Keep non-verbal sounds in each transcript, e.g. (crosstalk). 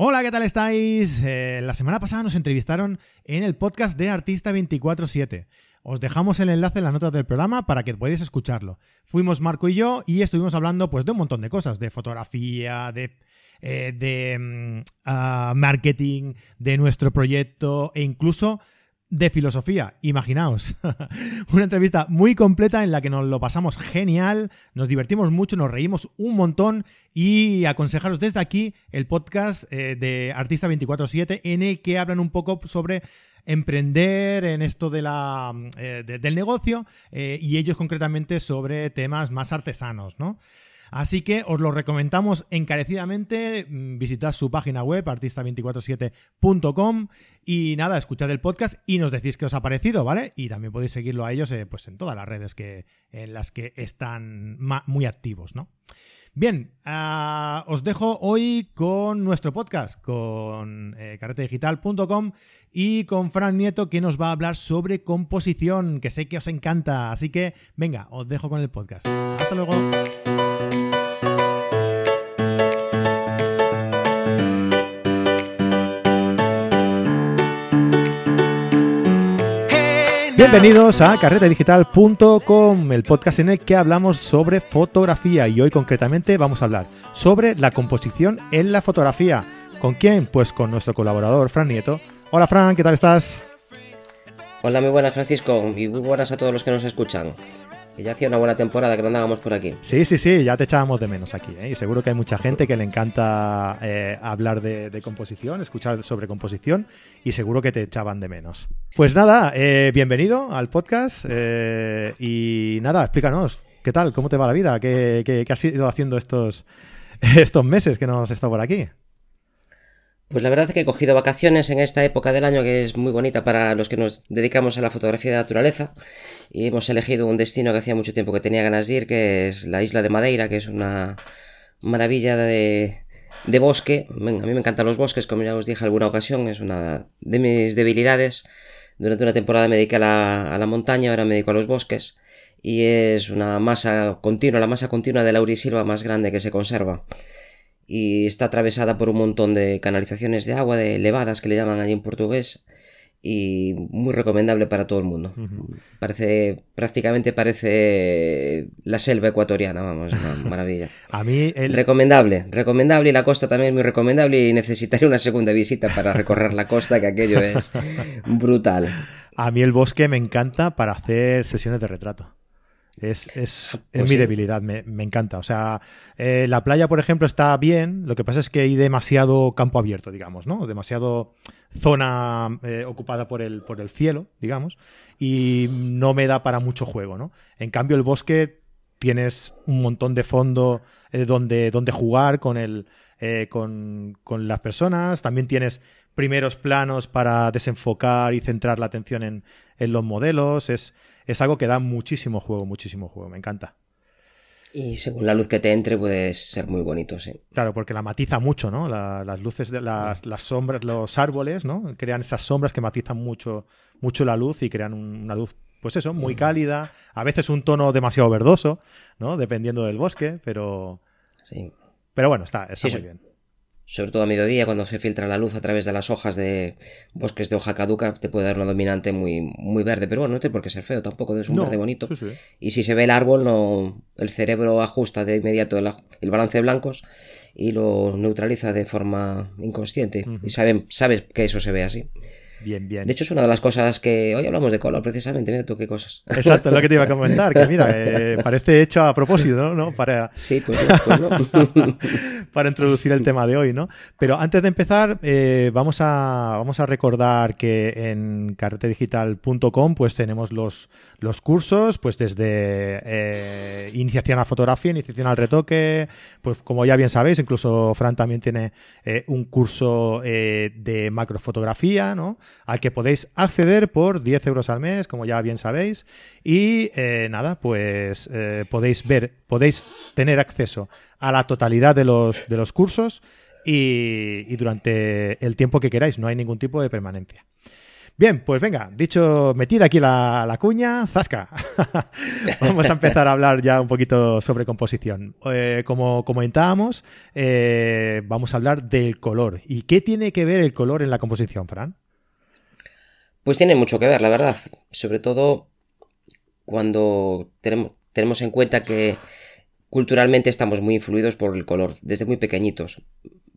Hola, ¿qué tal estáis? Eh, la semana pasada nos entrevistaron en el podcast de Artista 24-7. Os dejamos el enlace en las notas del programa para que podáis escucharlo. Fuimos Marco y yo y estuvimos hablando pues, de un montón de cosas, de fotografía, de, eh, de mm, ah, marketing, de nuestro proyecto e incluso de filosofía. Imaginaos, (laughs) una entrevista muy completa en la que nos lo pasamos genial, nos divertimos mucho, nos reímos un montón y aconsejaros desde aquí el podcast eh, de Artista 24/7 en el que hablan un poco sobre emprender en esto de la, eh, del negocio eh, y ellos concretamente sobre temas más artesanos, ¿no? Así que os lo recomendamos encarecidamente. Mm, visitad su página web, artista247.com. Y nada, escuchad el podcast y nos decís qué os ha parecido, ¿vale? Y también podéis seguirlo a ellos eh, pues en todas las redes que, en las que están muy activos, ¿no? Bien, ah, os dejo hoy con nuestro podcast, con eh, carretedigital.com y con Fran Nieto que nos va a hablar sobre composición, que sé que os encanta. Así que, venga, os dejo con el podcast. Hasta luego. Bienvenidos a carretedigital.com, el podcast en el que hablamos sobre fotografía y hoy concretamente vamos a hablar sobre la composición en la fotografía. ¿Con quién? Pues con nuestro colaborador Fran Nieto. Hola Fran, ¿qué tal estás? Hola, muy buenas Francisco y muy buenas a todos los que nos escuchan ya hacía una buena temporada que no andábamos por aquí. Sí, sí, sí, ya te echábamos de menos aquí. ¿eh? Y seguro que hay mucha gente que le encanta eh, hablar de, composición, escuchar sobre composición, y seguro que te echaban de menos. Pues nada, eh, bienvenido al podcast. y nada, explícanos, ¿qué tal? ¿Cómo te va la vida? ¿Qué, qué, qué has ido haciendo estos, (laughs) estos meses que no has estado por aquí? Pues la verdad es que he cogido vacaciones en esta época del año que es muy bonita para los que nos dedicamos a la fotografía de naturaleza y hemos elegido un destino que hacía mucho tiempo que tenía ganas de ir, que es la isla de Madeira, que es una maravilla de, bosque. a mí me encantan los bosques, como ya os dije alguna ocasión, es una de mis debilidades. Durante una temporada me dediqué a la, a la montaña, ahora me dedico a los bosques y es una masa continua, la masa continua de laurisilva más grande que se conserva y está atravesada por un montón de canalizaciones de agua, de elevadas que le llaman allí en portugués y muy recomendable para todo el mundo. Parece prácticamente parece la selva ecuatoriana, vamos, una (laughs) maravilla. A mí recomendable, recomendable y la costa también es muy recomendable y necesitaría una segunda visita para recorrer la costa que aquello es brutal. A mí el bosque me encanta para hacer sesiones de retrato. Es, es, pues mi debilidad, me, encanta. O sea, eh, la playa, por ejemplo, está bien, lo que pasa es que hay demasiado campo abierto, digamos, ¿no? Demasiado zona eh, ocupada por el, por el cielo, digamos, y no me da para mucho juego, ¿no? En cambio, el bosque tienes un montón de fondo eh, donde, donde jugar con, el, con, con las personas, también tienes primeros planos para desenfocar y centrar la atención en, en los modelos, es es algo que da muchísimo juego, muchísimo juego, me encanta. Y según la luz que te entre puede ser muy bonito, sí. Claro, porque la matiza mucho, ¿no? las luces, de las, sombras, los árboles, ¿no? Crean esas sombras que matizan mucho, mucho la luz y crean una luz, pues eso, muy mm. cálida. A veces un tono demasiado verdoso, ¿no? Dependiendo del bosque, pero... Sí. Pero bueno, está, está muy bien sobre todo a mediodía, cuando se filtra la luz a través de las hojas de bosques de hoja caduca, te puede dar una dominante muy, muy verde. Pero bueno, no tiene por qué ser feo tampoco, es un verde bonito. Y si se ve el árbol, no, el cerebro ajusta de inmediato el, balance de blancos y lo neutraliza de forma inconsciente. Y saben, sabes que eso se ve así. Bien, bien. De hecho, es una de las cosas que hoy hablamos de color, precisamente. Mira tú qué cosas. Exacto, es lo que te iba a comentar. Que mira, (laughs) eh, parece hecho a propósito, ¿no? Para, sí, pues, pues no. (laughs) para introducir el tema de hoy, ¿no? Pero antes de empezar, eh, vamos, a, vamos a recordar que en carretedigital.com pues tenemos los, los cursos, pues desde eh, iniciación a fotografía, iniciación al retoque, pues como ya bien sabéis, incluso Fran también tiene un curso de macrofotografía, ¿no? Al que podéis acceder por 10 euros al mes, como ya bien sabéis. Y eh, nada, pues eh, podéis ver, podéis tener acceso a la totalidad de los, de los cursos y, durante el tiempo que queráis, no hay ningún tipo de permanencia. Bien, pues venga, dicho, metida aquí la, cuña, zasca. (laughs) Vamos a empezar a hablar ya un poquito sobre composición. Eh, como comentábamos, vamos a hablar del color. ¿Y qué tiene que ver el color en la composición, Fran? Pues tiene mucho que ver, la verdad. Sobre todo cuando tenemos, tenemos en cuenta que culturalmente estamos muy influidos por el color, desde muy pequeñitos.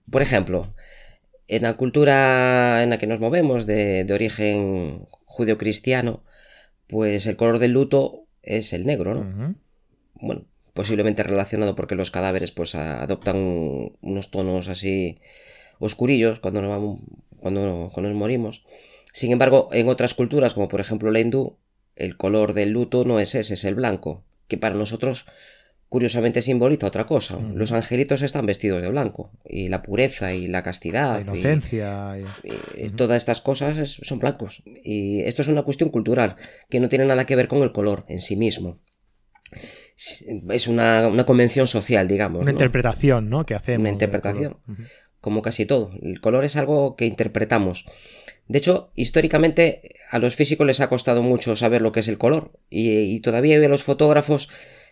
Por ejemplo, en la cultura en la que nos movemos, de, origen judeocristiano, pues el color del luto es el negro, ¿no? Bueno, posiblemente relacionado porque los cadáveres pues adoptan unos tonos así oscurillos cuando nos, cuando, cuando nos morimos. Sin embargo, en otras culturas, como por ejemplo la hindú, el color del luto no es ese, es el blanco, que para nosotros curiosamente simboliza otra cosa. Los angelitos están vestidos de blanco y la pureza y la castidad, la inocencia, y, todas estas cosas son blancos. Y esto es una cuestión cultural que no tiene nada que ver con el color en sí mismo. Es una, convención social, digamos. Una interpretación, ¿no? Que hacemos. Una interpretación. Como casi todo. El color es algo que interpretamos. De hecho, históricamente a los físicos les ha costado mucho saber lo que es el color. Y, todavía a los fotógrafos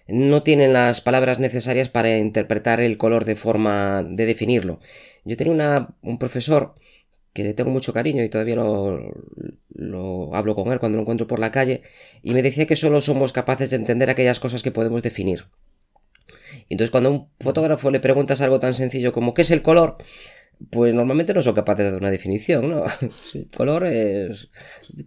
no tienen las palabras necesarias para interpretar el color de forma de definirlo. Yo tenía un profesor que le tengo mucho cariño y todavía lo, hablo con él cuando lo encuentro por la calle, y me decía que solo somos capaces de entender aquellas cosas que podemos definir. Entonces cuando a un fotógrafo le preguntas algo tan sencillo como ¿qué es el color? Pues normalmente no son capaces de dar una definición, ¿no? (laughs) El color es...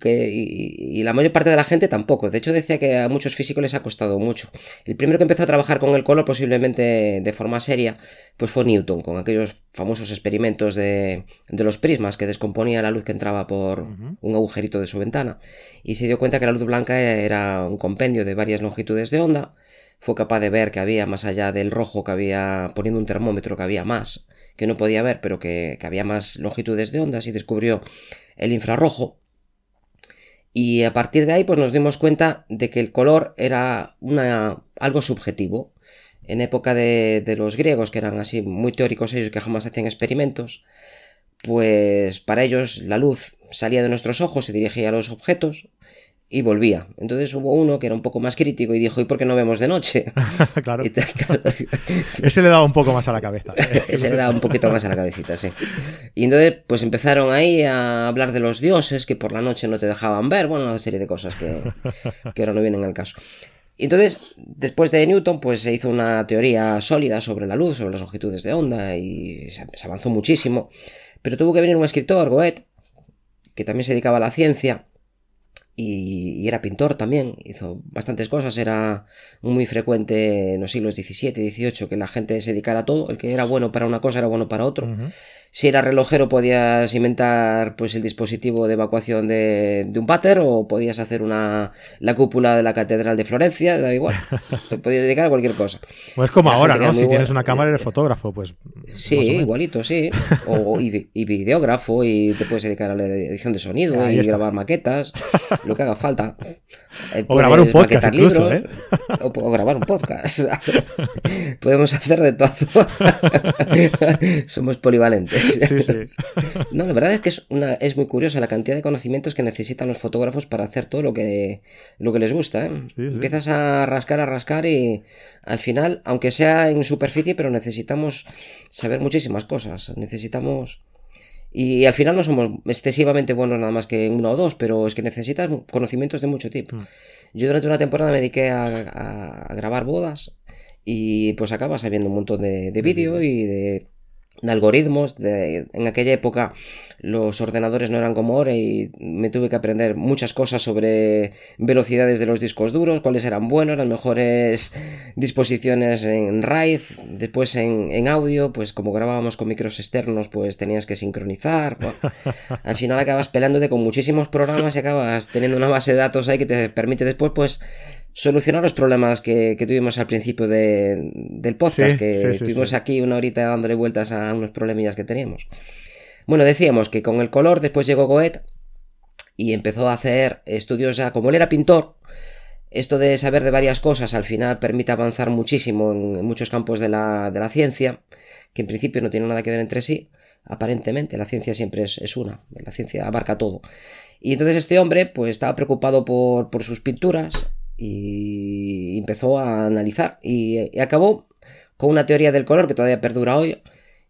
Que, y, la mayor parte de la gente tampoco. De hecho, decía que a muchos físicos les ha costado mucho. El primero que empezó a trabajar con el color, posiblemente de forma seria, pues fue Newton, con aquellos famosos experimentos de, de los prismas que descomponía la luz que entraba por un agujerito de su ventana. Y se dio cuenta que la luz blanca era un compendio de varias longitudes de onda. Fue capaz de ver que había más allá del rojo, que había, poniendo un termómetro, que había más que no podía ver, pero que, había más longitudes de ondas y descubrió el infrarrojo. Y a partir de ahí, pues nos dimos cuenta de que el color era algo subjetivo. En época de, de los griegos, que eran así muy teóricos ellos, que jamás hacían experimentos, pues para ellos la luz salía de nuestros ojos y dirigía a los objetos, y volvía. Entonces hubo uno que era un poco más crítico y dijo, ¿y por qué no vemos de noche? (laughs) claro. (laughs) Ese le daba un poco más a la cabeza. (laughs) Ese le daba un poquito más a la cabecita, sí. Y entonces pues empezaron ahí a hablar de los dioses que por la noche no te dejaban ver, bueno, una serie de cosas que, que ahora no vienen al caso. Y entonces, después de Newton, pues se hizo una teoría sólida sobre la luz, sobre las longitudes de onda y se, avanzó muchísimo. Pero tuvo que venir un escritor, Goethe, que también se dedicaba a la ciencia, y, era pintor también, hizo bastantes cosas, era muy frecuente en los siglos XVII, XVIII que la gente se dedicara a todo, el que era bueno para una cosa era bueno para otro. Si era relojero podías inventar pues el dispositivo de evacuación de, un váter o podías hacer una la cúpula de la catedral de Florencia, da igual. (laughs) Te podías dedicar a cualquier cosa. Pues como ahora, ¿no? Si tienes una cámara eres fotógrafo, pues. Sí, igualito, sí. (laughs) O, y, videógrafo y te puedes dedicar a la edición de sonido y grabar maquetas, (laughs) lo que haga falta. Eh, o grabar un podcast incluso, ¿eh? o, grabar un podcast. Podemos hacer de todo. Somos polivalentes. (laughs) No, la verdad es que es, una, es muy curiosa la cantidad de conocimientos que necesitan los fotógrafos para hacer todo lo que, lo que les gusta. ¿eh? Empiezas a rascar, a rascar y al final, aunque sea en superficie, pero necesitamos saber muchísimas cosas. Necesitamos... Y, al final no somos excesivamente buenos nada más que en uno o dos, pero es que necesitas conocimientos de mucho tipo. Mm. Yo durante una temporada me dediqué a, grabar bodas y pues acaba sabiendo un montón de, de vídeo y de de algoritmos. De, en aquella época los ordenadores no eran como ahora y me tuve que aprender muchas cosas sobre velocidades de los discos duros, cuáles eran buenos, las mejores disposiciones en RAID, después en, audio, pues como grabábamos con micros externos, pues tenías que sincronizar. (laughs) al final acabas pelándote con muchísimos programas y acabas teniendo una base de datos ahí que te permite después, pues solucionar los problemas que, tuvimos al principio del podcast, que estuvimos aquí una horita dándole vueltas a unos problemillas que teníamos. Bueno, decíamos que con el color después llegó Goethe y empezó a hacer estudios, ya, como él era pintor, esto de saber de varias cosas al final permite avanzar muchísimo en, muchos campos de la, de la, ciencia, que en principio no tienen nada que ver entre sí, aparentemente, la ciencia siempre es, una, la ciencia abarca todo. Y entonces este hombre pues estaba preocupado por, por sus pinturas y empezó a analizar y, acabó con una teoría del color que todavía perdura hoy,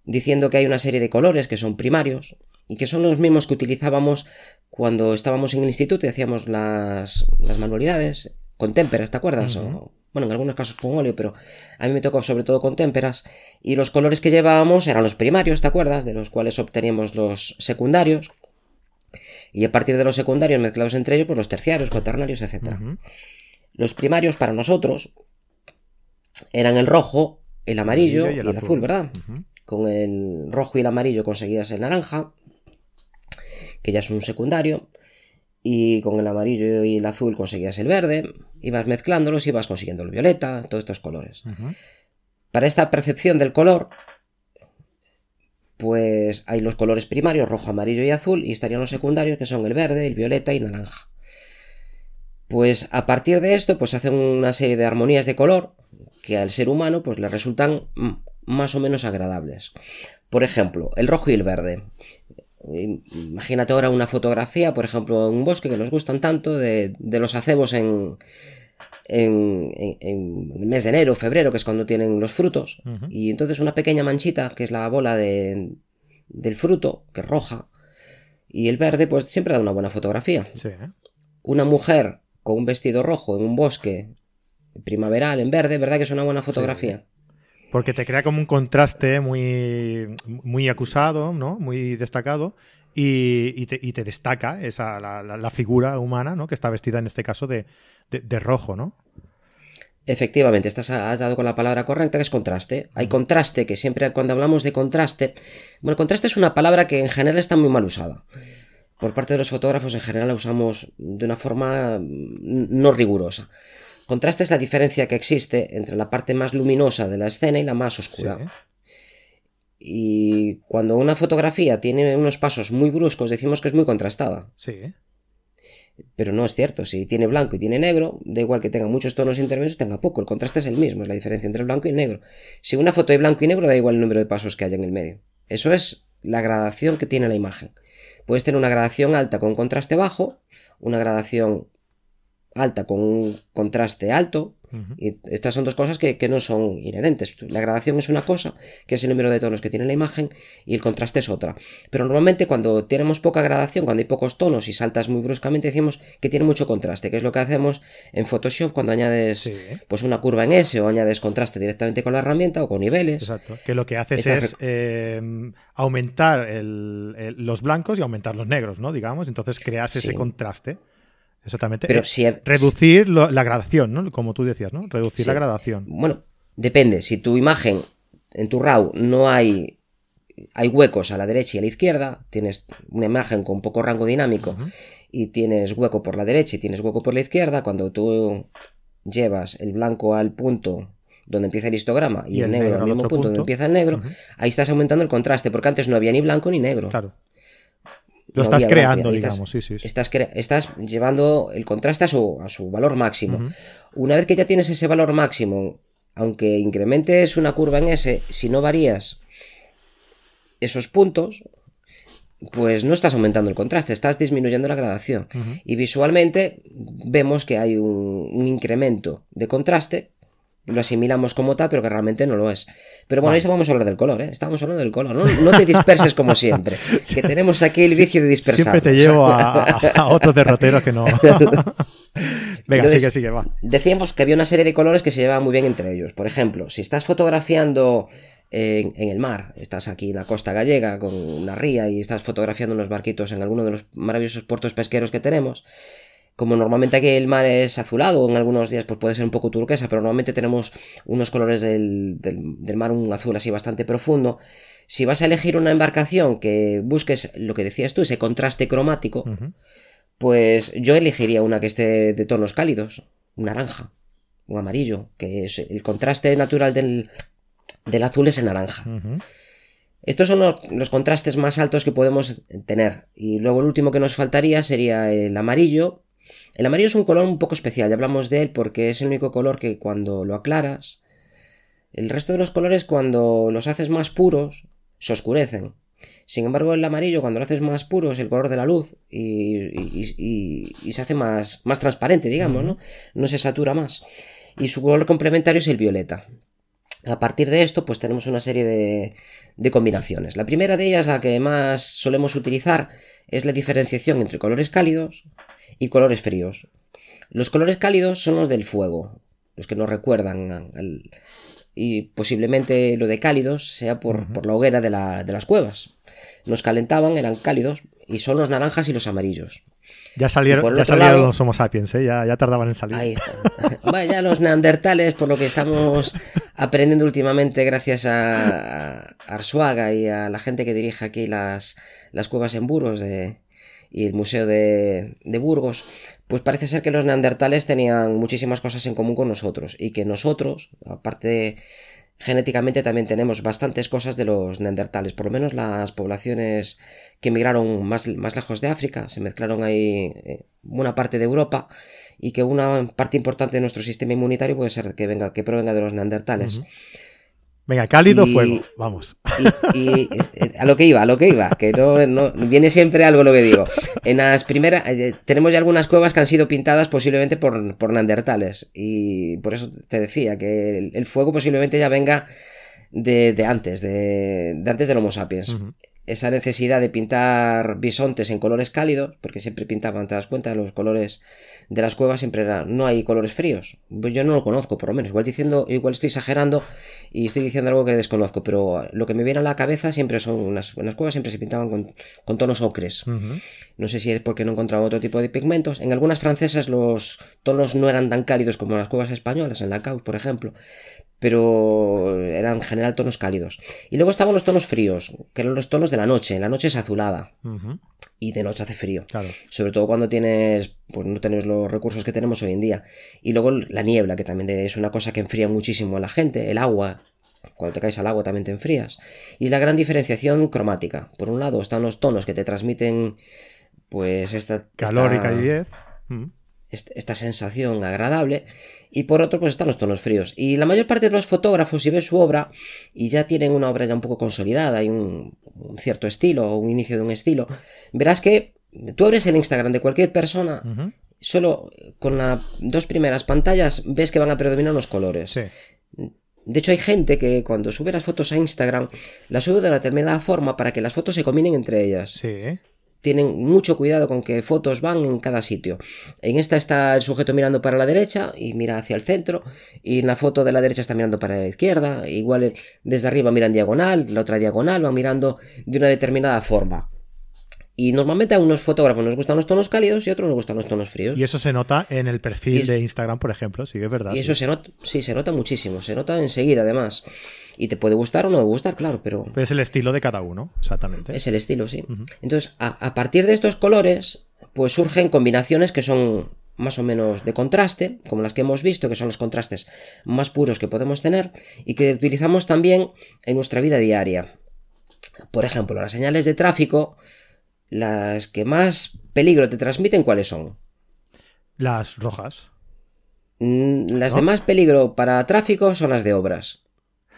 diciendo que hay una serie de colores que son primarios y que son los mismos que utilizábamos cuando estábamos en el instituto y hacíamos las, las manualidades con témperas, ¿te acuerdas? bueno, en algunos casos con óleo, pero a mí me tocó sobre todo con témperas. Y los colores que llevábamos eran los primarios, ¿te acuerdas? De los cuales obteníamos los secundarios. Y a partir de los secundarios mezclados entre ellos, pues los terciarios, cuaternarios, etc. Los primarios para nosotros eran el rojo, el amarillo y el, azul. ¿verdad? Con el rojo y el amarillo conseguías el naranja, que ya es un secundario y con el amarillo y el azul conseguías el verde, ibas mezclándolos y vas consiguiendo el violeta, todos estos colores. Para esta percepción del color, pues hay los colores primarios, rojo, amarillo y azul, y estarían los secundarios, que son el verde, el violeta y naranja. Pues a partir de esto, pues hacen una serie de armonías de color que al ser humano pues le resultan más o menos agradables. Por ejemplo, el rojo y el verde. Imagínate ahora una fotografía, por ejemplo, en un bosque que nos gustan tanto, de, los acebos en, en, el mes de enero, febrero, que es cuando tienen los frutos. Y entonces una pequeña manchita, que es la bola de, del fruto, que es roja. Y el verde, pues siempre da una buena fotografía. ¿eh? Una mujer con un vestido rojo en un bosque primaveral en verde, ¿verdad que es una buena fotografía? Porque te crea como un contraste muy, muy acusado, ¿no? Muy destacado. Y, te, destaca esa, la, figura humana, ¿no? Que está vestida en este caso de, rojo, ¿no? Efectivamente, estás, has dado con la palabra correcta, que es contraste. Hay contraste, que siempre cuando hablamos de contraste, bueno, contraste es una palabra que en general está muy mal usada. Por parte de los fotógrafos en general la usamos de una forma no rigurosa. Contraste es la diferencia que existe entre la parte más luminosa de la escena y la más oscura. Y cuando una fotografía tiene unos pasos muy bruscos, decimos que es muy contrastada. Sí. Pero no es cierto. Si tiene blanco y tiene negro, da igual que tenga muchos tonos intermedios o tenga poco. El contraste es el mismo, es la diferencia entre el blanco y el negro. Si una foto de blanco y negro, da igual el número de pasos que haya en el medio. Eso es la gradación que tiene la imagen. Puedes tener una gradación alta con contraste bajo, una gradación alta con un contraste alto. Y estas son dos cosas que, no son inherentes. La gradación es una cosa, que es el número de tonos que tiene la imagen, y el contraste es otra. Pero normalmente cuando tenemos poca gradación, cuando hay pocos tonos y saltas muy bruscamente, decimos que tiene mucho contraste, que es lo que hacemos en Photoshop cuando añades pues una curva en S o añades contraste directamente con la herramienta o con niveles. Exacto. Que lo que haces es em, aumentar los blancos y aumentar los negros, ¿no? Digamos, entonces creas ese contraste. Exactamente. Pero si Reducir la gradación, ¿no? Como tú decías, ¿no? Reducir la gradación. Bueno, depende. Si tu imagen, en tu RAW, no hay, hay huecos a la derecha y a la izquierda, tienes una imagen con poco rango dinámico y tienes hueco por la derecha y tienes hueco por la izquierda, cuando tú llevas el blanco al punto donde empieza el histograma y, el, negro, al mismo punto, donde empieza el negro, ahí estás aumentando el contraste, porque antes no había ni blanco ni negro. Claro. Lo estás creando, digamos, sí, sí. Estás, estás, llevando el contraste a su, a su valor máximo. Una vez que ya tienes ese valor máximo, aunque incrementes una curva en S, si no varías esos puntos, pues no estás aumentando el contraste, estás disminuyendo la gradación. Y visualmente vemos que hay un incremento de contraste lo asimilamos como tal, pero que realmente no lo es. Pero bueno, ahí vamos a hablar del color, ¿eh? Estamos hablando del color. No, te disperses como siempre. (laughs) Que tenemos aquí el vicio de dispersar. Siempre te llevo a, (laughs) otros derroteros que no. (laughs) Venga, sigue, sigue, va. Decíamos que había una serie de colores que se llevaban muy bien entre ellos. Por ejemplo, si estás fotografiando en, en, el mar, estás aquí en la costa gallega con una ría y estás fotografiando unos barquitos en alguno de los maravillosos puertos pesqueros que tenemos, como normalmente aquí el mar es azulado, en algunos días pues puede ser un poco turquesa, pero normalmente tenemos unos colores del, mar, un azul así bastante profundo. Si vas a elegir una embarcación que busques lo que decías tú, ese contraste cromático, pues yo elegiría una que esté de tonos cálidos, un naranja, un amarillo, que es el contraste natural del, azul es el naranja. Estos son los, contrastes más altos que podemos tener. Y luego el último que nos faltaría sería el amarillo, el amarillo es un color un poco especial, ya hablamos de él porque es el único color que cuando lo el resto de los colores cuando los haces más puros se oscurecen. Sin embargo, el amarillo, cuando lo haces más puro, es el color de la luz y, se hace más, más transparente, digamos, ¿no? No se satura más. Y su color complementario es el violeta. A partir de esto, pues tenemos una serie de combinaciones. La primera de ellas, la que más solemos utilizar, es la diferenciación entre colores cálidos y colores fríos. Los colores cálidos son los del fuego, los que nos recuerdan y posiblemente lo de cálidos sea por, la hoguera de, las cuevas. Nos calentaban, eran cálidos, y son los naranjas y los amarillos. Ya salieron, ya salieron los Homo sapiens, ¿eh? ya, tardaban en salir. Ahí (laughs) Vaya, los neandertales, por lo que estamos aprendiendo últimamente gracias a, Arsuaga y a la gente que dirige aquí las, las cuevas en Burgos y el Museo de, de Burgos, pues parece ser que los neandertales tenían muchísimas cosas en común con nosotros y que nosotros, aparte genéticamente también tenemos bastantes cosas de los neandertales, por lo menos las poblaciones que emigraron más, más lejos de África, se mezclaron ahí eh, una parte de Europa y que una parte importante de nuestro sistema inmunitario puede ser que venga que provenga de los neandertales. Venga, cálido fuego, vamos. Y, eh, a lo que iba, a lo que iba, que no, viene siempre algo lo que digo. En las primeras, eh, tenemos ya algunas cuevas que han sido pintadas posiblemente por, por neandertales. Y por eso te decía que el, fuego posiblemente ya venga de, antes, de, antes del Homo sapiens esa necesidad de pintar bisontes en colores cálidos, porque siempre pintaban, te das cuenta, los colores de las cuevas siempre eran, no hay colores fríos. Pues yo no lo conozco, por lo menos. Igual diciendo, igual estoy exagerando y estoy diciendo algo que desconozco, pero lo que me viene a la cabeza siempre son, unas, las cuevas siempre se pintaban con, tonos ocres. No sé si es porque no encontraba otro tipo de pigmentos. En algunas francesas los tonos no eran tan cálidos como en las cuevas españolas, en la Cau, por ejemplo, pero eran en general tonos cálidos. Y luego estaban los tonos fríos, que eran los tonos de la noche. La noche es azulada. Y de noche hace frío. Sobre todo cuando tienes, pues no tenemos los recursos que tenemos hoy en día. Y luego la niebla, que también es una cosa que enfría muchísimo a la gente. El agua, cuando te caes al agua también te enfrías. Y la gran diferenciación cromática. Por un lado están los tonos que te transmiten, pues esta... Calor y calidez esta sensación agradable y por otro pues están los tonos fríos. Y la mayor parte de los fotógrafos si ves su obra y ya tienen una obra ya un poco consolidada y un, cierto estilo o un inicio de un estilo verás que tú abres el Instagram de cualquier persona solo con las dos primeras pantallas ves que van a predominar los colores. De hecho, hay gente que cuando sube las fotos a Instagram, las sube de una determinada forma para que las fotos se combinen entre ellas. Sí tienen mucho cuidado con qué fotos van en cada sitio. En esta está el sujeto mirando para la derecha y mira hacia el centro, y en la foto de la derecha está mirando para la izquierda, igual desde arriba miran diagonal, la otra diagonal va mirando de una determinada forma. Y normalmente a unos fotógrafos nos gustan los tonos cálidos y a otros nos gustan los tonos fríos. Y eso se nota en el perfil de Instagram, por ejemplo, sí que es verdad. Y eso se nota, sí, se nota muchísimo, se nota enseguida además. Y te puede gustar o no gustar, claro, pero... es el estilo de cada uno, exactamente. Es el estilo, sí. Entonces, a, partir de estos colores, pues surgen combinaciones que son más o menos de contraste, como las que hemos visto, que son los contrastes más puros que podemos tener y que utilizamos también en nuestra vida diaria. Por ejemplo, las señales de tráfico las que más peligro te transmiten, ¿cuáles son? Las rojas. Mm, las de más peligro para tráfico son las de obras.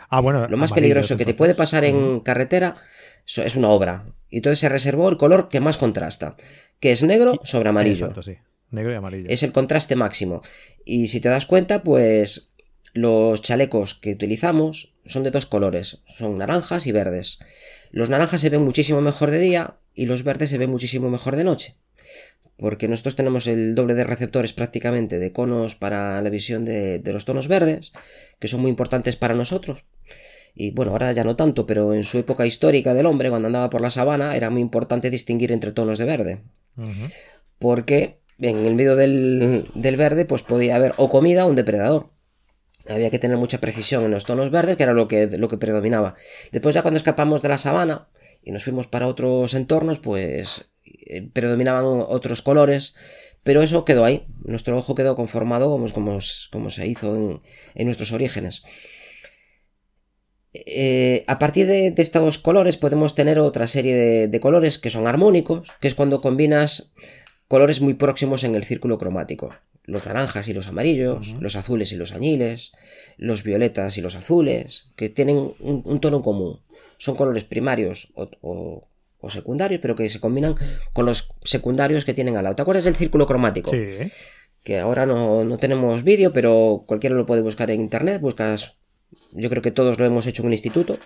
Ah, bueno. Lo más peligroso que te puede pasar en carretera es una obra. Y entonces se reservó el color que más contrasta, que es negro sobre amarillo. Exacto, sí. Negro y amarillo. Es el contraste máximo. Y si te das cuenta, pues los chalecos que utilizamos son de dos colores, son naranjas y verdes. Los naranjas se ven muchísimo mejor de día y los verdes se ven muchísimo mejor de noche. Porque nosotros tenemos el doble de receptores prácticamente de conos para la visión de, los tonos verdes, que son muy importantes para nosotros. Y bueno, ahora ya no tanto, pero en su época histórica del hombre, cuando andaba por la sabana, era muy importante distinguir entre tonos de verde. Porque en el medio del, verde, pues podía haber o comida o un depredador. Había que tener mucha precisión en los tonos verdes, que era lo que, lo que predominaba. Después ya cuando escapamos de la sabana, y nos fuimos para otros entornos, pues eh, predominaban otros colores, pero eso quedó ahí. Nuestro ojo quedó conformado como, como, como se hizo en, nuestros orígenes. Eh, a partir de, estos colores podemos tener otra serie de, colores que son armónicos, que es cuando combinas colores muy próximos en el círculo cromático. Los naranjas y los amarillos, los azules y los añiles, los violetas y los azules, que tienen un, un tono común son colores primarios o, o secundarios, pero que se combinan con los secundarios que tienen al lado. ¿Te acuerdas del círculo cromático? Sí. Que ahora no, no tenemos vídeo, pero cualquiera lo puede buscar en internet. Buscas, yo creo que todos lo hemos hecho en un instituto.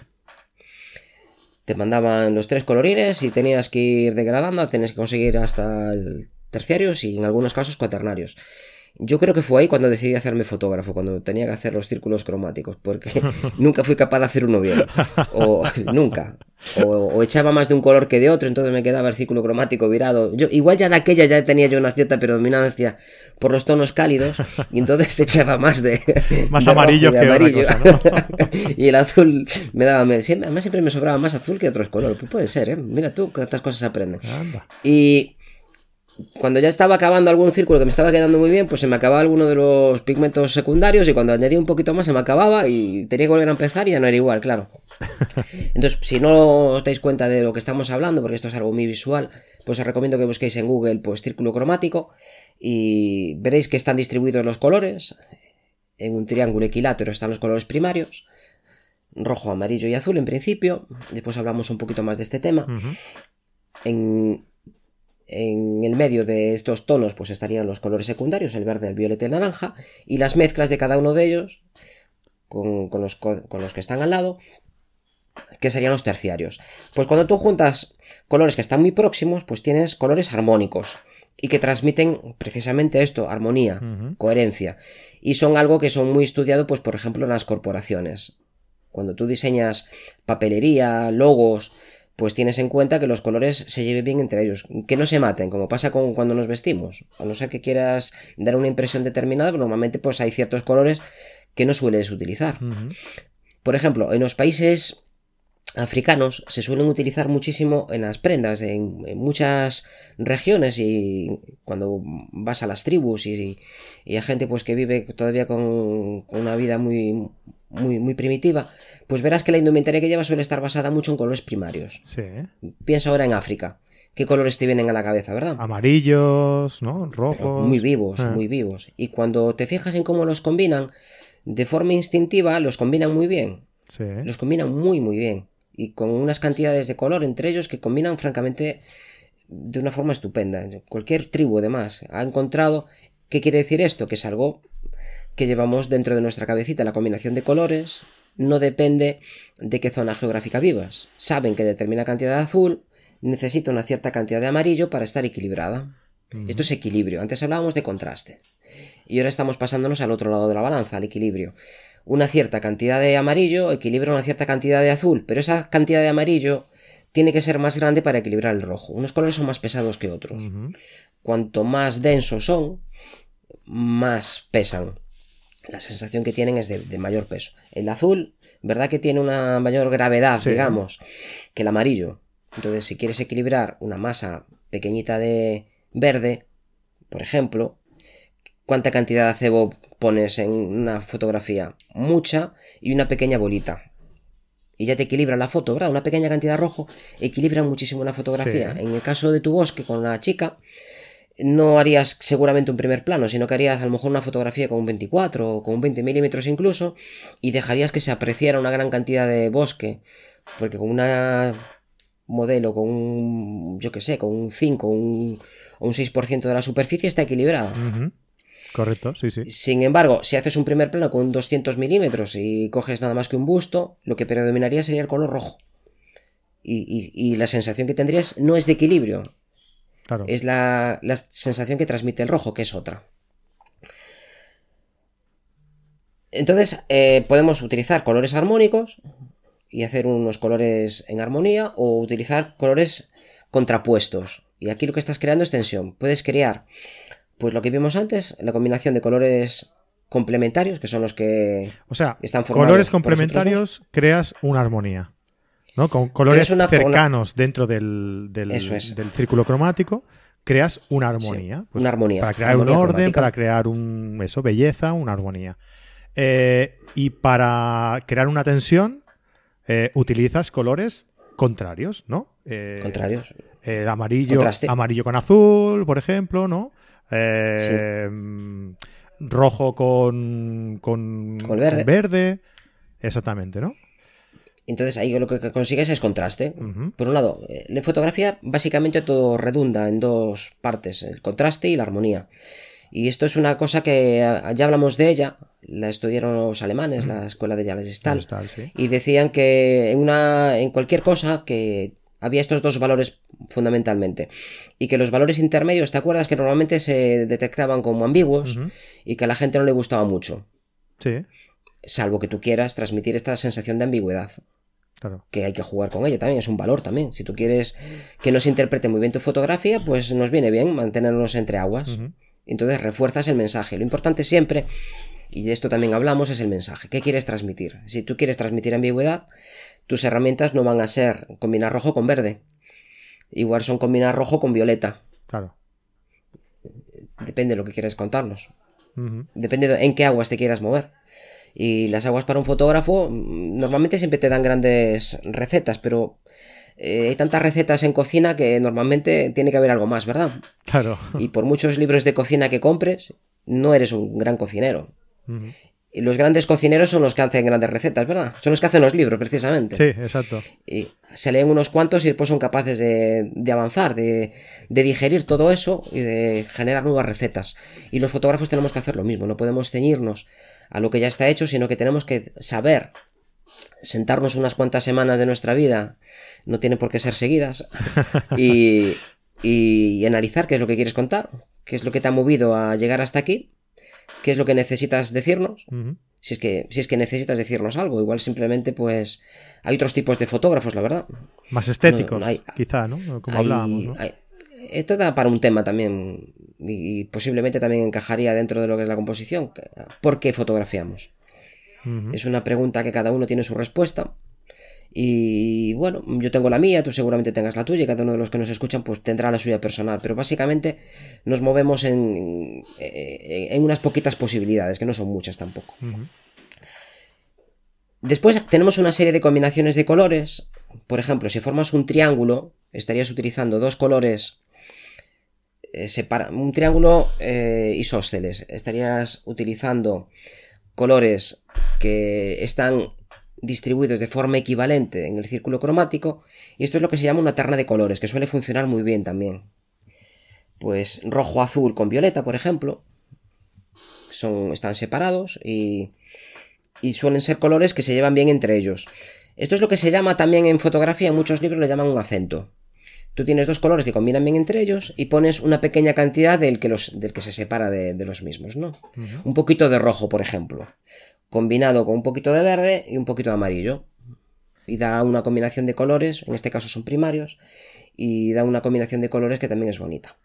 Te mandaban los tres colorines y tenías que ir degradando, tenías que conseguir hasta el terciarios y en algunos casos cuaternarios. Yo creo que fue ahí cuando decidí hacerme fotógrafo, cuando tenía que hacer los círculos cromáticos, porque (laughs) nunca fui capaz de hacer uno bien. O (laughs) nunca. O, echaba más de un color que de otro, entonces me quedaba el círculo cromático virado. Yo, igual ya de aquella ya tenía yo una cierta predominancia por los tonos cálidos, y entonces (laughs) echaba más de. Más amarillo que amarillo. y el azul me daba. además siempre me sobraba más azul que otros colores. Pues puede ser, ¿eh? Mira tú, que estas cosas aprenden. Y cuando ya estaba acabando algún círculo que me estaba quedando muy bien, pues se me acababa alguno de los pigmentos secundarios y cuando añadía un poquito más se me acababa y tenía que volver a empezar y ya no era igual, claro. (laughs) Entonces, si no os dais cuenta de lo que estamos hablando, porque esto es algo muy visual, pues os recomiendo que busquéis en Google pues círculo cromático y veréis que están distribuidos los colores. En un triángulo equilátero están los colores primarios, rojo, amarillo y azul en principio. Después hablamos un poquito más de este tema. En en el medio de estos tonos pues estarían los colores secundarios, el verde, el violeta y el naranja, y las mezclas de cada uno de ellos con, los, con los que están al lado, que serían los terciarios. Pues cuando tú juntas colores que están muy próximos, pues tienes colores armónicos y que transmiten precisamente esto, armonía, coherencia. Y son algo que son muy estudiado, pues por ejemplo, en las corporaciones. Cuando tú diseñas papelería, logos, pues tienes en cuenta que los colores se lleven bien entre ellos, que no se maten, como pasa con cuando nos vestimos. A no ser que quieras dar una impresión determinada, normalmente pues hay ciertos colores que no sueles utilizar. Por ejemplo, en los países africanos se suelen utilizar muchísimo en las prendas, en, muchas regiones y cuando vas a las tribus y, y, a gente pues que vive todavía con una vida muy, muy, muy primitiva, pues verás que la indumentaria que lleva suele estar basada mucho en colores primarios. Sí. Piensa ahora en África. ¿Qué colores te vienen a la cabeza, verdad? Amarillos, ¿no? Rojos. muy vivos, ah. muy vivos. Y cuando te fijas en cómo los combinan, de forma instintiva los combinan muy bien. Sí. Los combinan muy, muy bien. Y con unas cantidades de color entre ellos que combinan francamente de una forma estupenda. Cualquier tribu, además, ha encontrado. ¿Qué quiere decir esto? Que es algo que llevamos dentro de nuestra cabecita. La combinación de colores no depende de qué zona geográfica vivas. Saben que determinada cantidad de azul necesita una cierta cantidad de amarillo para estar equilibrada. Esto es equilibrio. Antes hablábamos de contraste. Y ahora estamos pasándonos al otro lado de la balanza, al equilibrio. Una cierta cantidad de amarillo equilibra una cierta cantidad de azul, pero esa cantidad de amarillo tiene que ser más grande para equilibrar el rojo. Unos colores son más pesados que otros. Cuanto más densos son, más pesan la sensación que tienen es de, mayor peso. El azul, ¿verdad que tiene una mayor gravedad, digamos, que el amarillo? Entonces, si quieres equilibrar una masa pequeñita de verde, por ejemplo, ¿cuánta cantidad de acebo pones en una fotografía? Mucha y una pequeña bolita. Y ya te equilibra la foto, ¿verdad? Una pequeña cantidad de rojo equilibra muchísimo una fotografía. En el caso de tu bosque con la chica, no harías seguramente un primer plano, sino que harías a lo mejor una fotografía con un 24 o con un 20 milímetros incluso, y dejarías que se apreciara una gran cantidad de bosque, porque con una modelo con un, yo que sé, con un 5 o un 6% de la superficie está equilibrada. Correcto, sí, sí. Sin embargo, si haces un primer plano con 200 milímetros y coges nada más que un busto, lo que predominaría sería el color rojo. y la sensación que tendrías no es de equilibrio, es la, sensación que transmite el rojo, que es otra. Entonces, eh, podemos utilizar colores armónicos y hacer unos colores en armonía o utilizar colores contrapuestos. Y aquí lo que estás creando es tensión. Puedes crear, pues lo que vimos antes, la combinación de colores complementarios, que son los que o sea, están formados. Colores complementarios creas una armonía. Con colores cercanos dentro del, del, círculo cromático, creas una armonía. Pues, una armonía. Para crear un orden, para crear un eso, belleza, una armonía. Eh, y para crear una tensión, eh, utilizas colores contrarios, ¿no? Eh, contrarios. El amarillo, amarillo con azul, por ejemplo, ¿no? Rojo con, con, verde. con verde. Exactamente, ¿no? Entonces ahí lo que consigues es contraste. Por un lado, eh, en fotografía básicamente todo redunda en dos partes, el contraste y la armonía. Y esto es una cosa que ya hablamos de ella, la estudiaron los alemanes, la escuela de Jales Stahl, y decían que en, una, en cualquier cosa que había estos dos valores fundamentalmente. Y que los valores intermedios, ¿te acuerdas que normalmente se detectaban como ambiguos y que a la gente no le gustaba mucho? Sí. Salvo que tú quieras transmitir esta sensación de ambigüedad. Que hay que jugar con ella también, es un valor también. Si tú quieres que nos interprete muy bien tu fotografía, pues nos viene bien mantenernos entre aguas. Entonces refuerzas el mensaje. Lo importante siempre, y de esto también hablamos, es el mensaje. ¿Qué quieres transmitir? Si tú quieres transmitir ambigüedad, tus herramientas no van a ser combinar rojo con verde. Igual son combinar rojo con violeta. Claro. Depende de lo que quieras contarnos. Depende de en qué aguas te quieras mover. Y las aguas para un fotógrafo mm, normalmente siempre te dan grandes recetas, pero eh, hay tantas recetas en cocina que normalmente tiene que haber algo más, ¿verdad? Claro. Y por muchos libros de cocina que compres, no eres un gran cocinero. Y los grandes cocineros son los que hacen grandes recetas, ¿verdad? Son los que hacen los libros, precisamente. Sí, exacto. Y se leen unos cuantos y después son capaces de, avanzar, de, de, digerir todo eso y de generar nuevas recetas. Y los fotógrafos tenemos que hacer lo mismo, no podemos ceñirnos a lo que ya está hecho, sino que tenemos que saber sentarnos unas cuantas semanas de nuestra vida, no tiene por qué ser seguidas, (laughs) y, y, analizar qué es lo que quieres contar, qué es lo que te ha movido a llegar hasta aquí, qué es lo que necesitas decirnos. Si es, que, si es que necesitas decirnos algo, igual simplemente pues hay otros tipos de fotógrafos, la verdad. Más estéticos, quizá, ¿no? Como hablábamos. esto da para un tema también y posiblemente también encajaría dentro de lo que es la composición. ¿Por qué fotografiamos? Es una pregunta que cada uno tiene su respuesta. Y bueno, yo tengo la mía, tú seguramente tengas la tuya, y cada uno de los que nos escuchan pues tendrá la suya personal, pero básicamente nos movemos en, en, unas poquitas posibilidades, que no son muchas tampoco. Después tenemos una serie de combinaciones de colores. Por ejemplo, si formas un triángulo, estarías utilizando dos colores eh, un triángulo eh, isósceles. Estarías utilizando colores que están distribuidos de forma equivalente en el círculo cromático y esto es lo que se llama una terna de colores que suele funcionar muy bien también. Pues rojo azul con violeta por ejemplo son están separados y, y suelen ser colores que se llevan bien entre ellos. Esto es lo que se llama también en fotografía en muchos libros le llaman un acento Tú tienes dos colores que combinan bien entre ellos y pones una pequeña cantidad del que, los, del que se separa de, los mismos, ¿no? Un poquito de rojo, por ejemplo, combinado con un poquito de verde y un poquito de amarillo. Y da una combinación de colores, en este caso son primarios, y da una combinación de colores que también es bonita.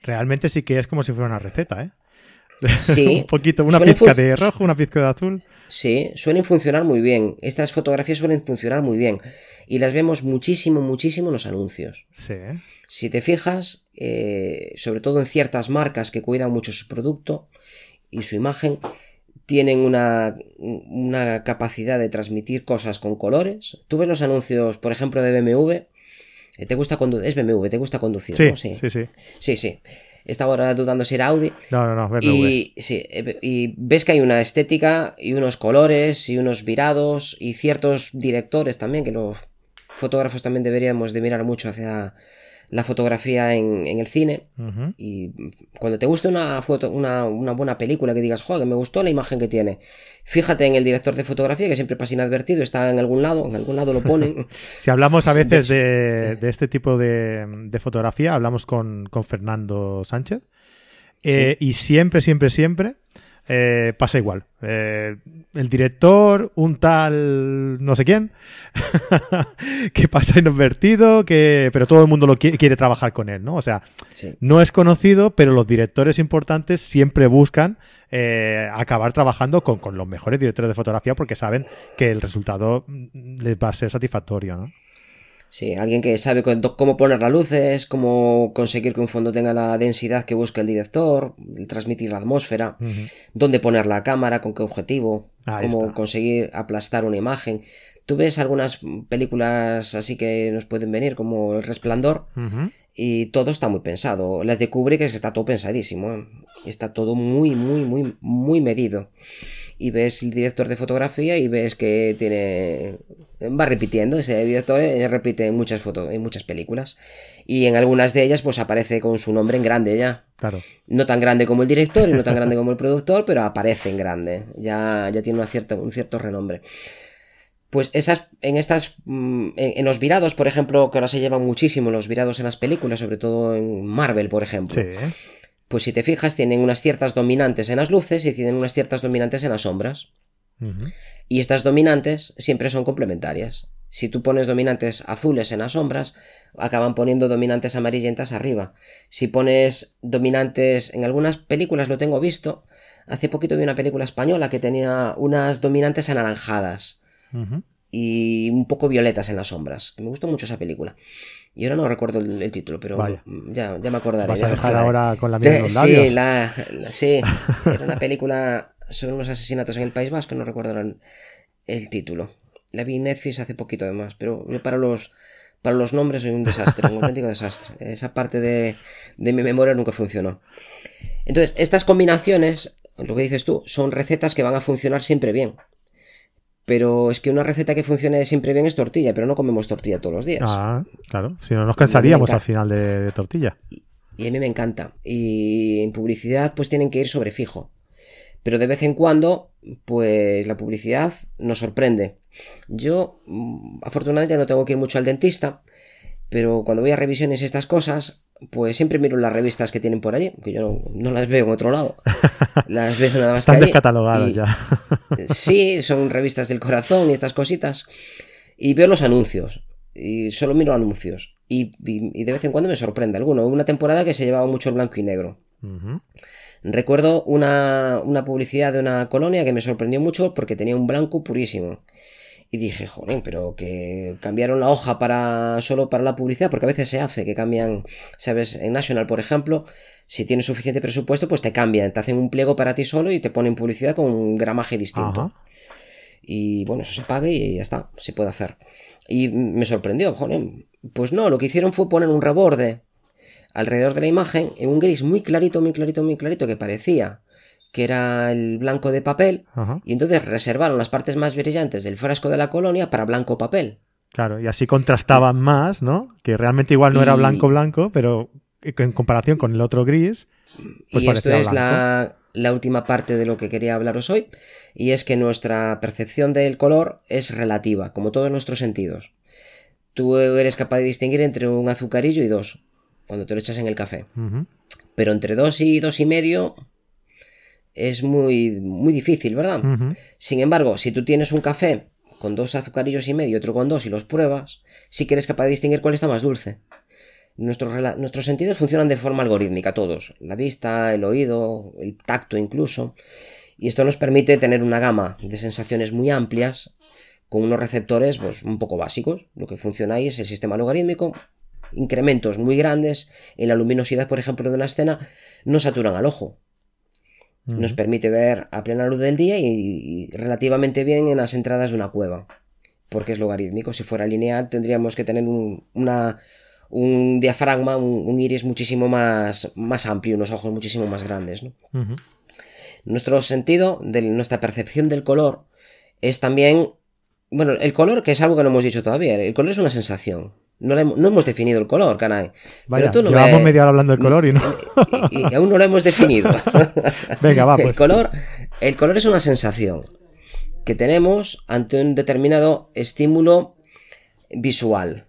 Realmente sí que es como si fuera una receta, ¿eh? Sí. (laughs) un poquito, una pizca de rojo, una pizca de azul. Sí, suelen funcionar muy bien. Estas fotografías suelen funcionar muy bien. Y las vemos muchísimo, muchísimo en los anuncios. Sí. Si te fijas, eh, sobre todo en ciertas marcas que cuidan mucho su producto y su imagen, tienen una, una capacidad de transmitir cosas con colores. Tú ves los anuncios, por ejemplo, de BMW. Eh, ¿Te gusta conducir? Es BMW, ¿te gusta conducir? Sí, sí, sí. Sí, sí estaba ahora dudando si era Audi. No, no, no, Y, sí, eh, y ves que hay una estética y unos colores y unos virados y ciertos directores también, que los fotógrafos también deberíamos de mirar mucho hacia la fotografía en, el cine. Y cuando te guste una foto, una, buena película que digas, joder, me gustó la imagen que tiene. Fíjate en el director de fotografía, que siempre pasa inadvertido, está en algún lado, en algún lado lo ponen. (laughs) si hablamos a veces de, este tipo de, fotografía, hablamos con, Fernando Sánchez. Eh, y siempre, siempre, siempre eh, pasa igual. Eh, el director, un tal no sé quién, (laughs) que pasa inadvertido, que, pero todo el mundo lo quiere, trabajar con él, ¿no? O sea, no es conocido, pero los directores importantes siempre buscan eh, acabar trabajando con, con los mejores directores de fotografía porque saben que el resultado les va a ser satisfactorio, ¿no? Sí, alguien que sabe cómo poner las luces, cómo conseguir que un fondo tenga la densidad que busca el director, transmitir la atmósfera, dónde poner la cámara, con qué objetivo, cómo conseguir aplastar una imagen. Tú ves algunas películas así que nos pueden venir, como El Resplandor, y todo está muy pensado. Las de Kubrick está todo pensadísimo, ¿eh? está todo muy, muy, muy, muy medido y ves el director de fotografía y ves que tiene va repitiendo, ese director eh, repite en muchas fotos, en muchas películas. Y en algunas de ellas, pues aparece con su nombre en grande ya. Claro. No tan grande como el director y no tan grande (laughs) como el productor, pero aparece en grande. Ya, ya tiene una cierta, un cierto renombre. Pues esas, en estas, mm, en, en los virados, por ejemplo, que ahora se llevan muchísimo los virados en las películas, sobre todo en Marvel, por ejemplo. Sí. Pues si te fijas, tienen unas ciertas dominantes en las luces y tienen unas ciertas dominantes en las sombras. Y estas dominantes siempre son complementarias. Si tú pones dominantes azules en las sombras, acaban poniendo dominantes amarillentas arriba. Si pones dominantes, en algunas películas lo tengo visto, hace poquito vi una película española que tenía unas dominantes anaranjadas y un poco violetas en las sombras. Me gustó mucho esa película. Y ahora no recuerdo el, el título, pero Vaya. ya, ya me acordaré. Vas a dejar acordaré. ahora con la en los (laughs) sí, labios. la, la- sí, era una (laughs) película sobre unos asesinatos en el País Vasco, no recuerdo el, título. La vi en Netflix hace poquito además, pero yo para los para los nombres soy un desastre, un auténtico desastre. Esa parte de, de mi memoria nunca funcionó. Entonces, estas combinaciones, lo que dices tú, son recetas que van a funcionar siempre bien. Pero es que una receta que funcione siempre bien es tortilla, pero no comemos tortilla todos los días. Ah, claro. Si no nos cansaríamos al final de, de tortilla. Y a mí me encanta. Y en publicidad pues tienen que ir sobre fijo. Pero de vez en cuando, pues la publicidad nos sorprende. Yo, mm, afortunadamente, no tengo que ir mucho al dentista, pero cuando voy a revisiones y estas cosas, pues siempre miro las revistas que tienen por allí, que yo no, no las veo en otro lado. (laughs) Las veo nada más Están que descatalogadas ya. (laughs) Sí, son revistas del corazón y estas cositas. Y veo los anuncios. Y solo miro anuncios. Y, y- y de vez en cuando me sorprende alguno. Hubo una temporada que se llevaba mucho el blanco y negro. Ujú. Recuerdo una, una publicidad de una colonia que me sorprendió mucho porque tenía un blanco purísimo. Y dije, joder, pero que cambiaron la hoja para solo para la publicidad, porque a veces se hace que cambian, sabes, en National, por ejemplo, si tienes suficiente presupuesto, pues te cambian, te hacen un pliego para ti solo y te ponen publicidad con un gramaje distinto. Ajá. Y bueno, eso se paga y ya está, se puede hacer. Y me sorprendió, joder. Pues no, lo que hicieron fue poner un reborde alrededor de la imagen en un gris muy clarito, muy clarito, muy clarito que parecía que era el blanco de papel. Ajá. Y entonces reservaron las partes más brillantes del frasco de la colonia para blanco papel. Claro, y así contrastaban más, ¿no? Que realmente igual no era blanco blanco, pero en comparación con el otro gris, pues y esto es la última parte de lo que quería hablaros hoy. Y es que nuestra percepción del color es relativa, como todos nuestros sentidos. Tú eres capaz de distinguir entre un azucarillo y dos, cuando te lo echas en el café. Pero entre dos y dos y medio es muy, muy difícil, ¿verdad? Sin embargo, si tú tienes un café con dos azucarillos y medio y otro con dos y los pruebas, sí que eres capaz de distinguir cuál está más dulce. Nuestros, nuestros sentidos funcionan de forma algorítmica, todos. La vista, el oído, el tacto incluso. Y esto nos permite tener una gama de sensaciones muy amplias con unos receptores pues, un poco básicos. Lo que funciona ahí es el sistema logarítmico. Incrementos muy grandes en la luminosidad, por ejemplo, de una escena, no saturan al ojo. Nos permite ver a plena luz del día y, y relativamente bien en las entradas de una cueva. Porque es logarítmico. Si fuera lineal, tendríamos que tener un, una- un diafragma, un, un iris muchísimo más, más amplio, unos ojos muchísimo más grandes. Nuestro sentido, de nuestra percepción del color, es también. Bueno, el color, que es algo que no hemos dicho todavía. El color es una sensación. No, hemos- no hemos definido el color, caray. Vaya, Pero tú no llevamos me- media hora hablando del color y no. (laughs) y, y aún no lo hemos definido. (laughs) Venga, va, el, pues. color, el color es una sensación que tenemos ante un determinado estímulo visual.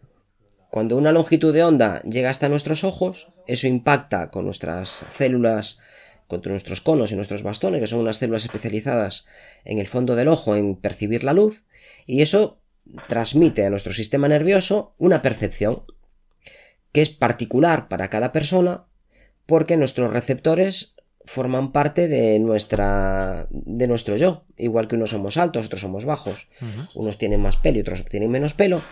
Cuando una longitud de onda llega hasta nuestros ojos, eso impacta con nuestras células, con nuestros conos y nuestros bastones, que son unas células especializadas en el fondo del ojo en percibir la luz, y eso transmite a nuestro sistema nervioso una percepción que es particular para cada persona porque nuestros receptores forman parte de nuestra de nuestro yo, igual que unos somos altos, otros somos bajos, unos tienen más pelo y otros tienen menos pelo,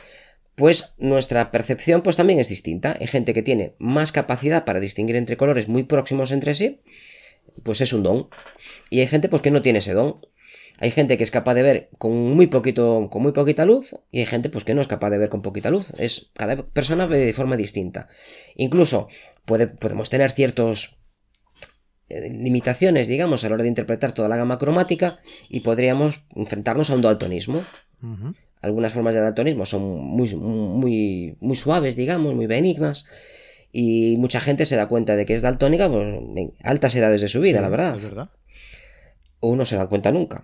pues nuestra percepción pues también es distinta. Hay gente que tiene más capacidad para distinguir entre colores muy próximos entre sí, pues es un don. Y hay gente pues que no tiene ese don. Hay gente que es capaz de ver con muy poquito, con muy poquita luz, y hay gente pues que no es capaz de ver con poquita luz. Es cada persona ve de forma distinta. Incluso puede- podemos tener ciertos eh, limitaciones, digamos, a la hora de interpretar toda la gama cromática y podríamos enfrentarnos a un daltonismo. Algunas formas de daltonismo son muy, muy, muy suaves, digamos, muy benignas. Y mucha gente se da cuenta de que es daltónica pues, en altas edades de su vida, la verdad. Es verdad. O no se dan cuenta nunca.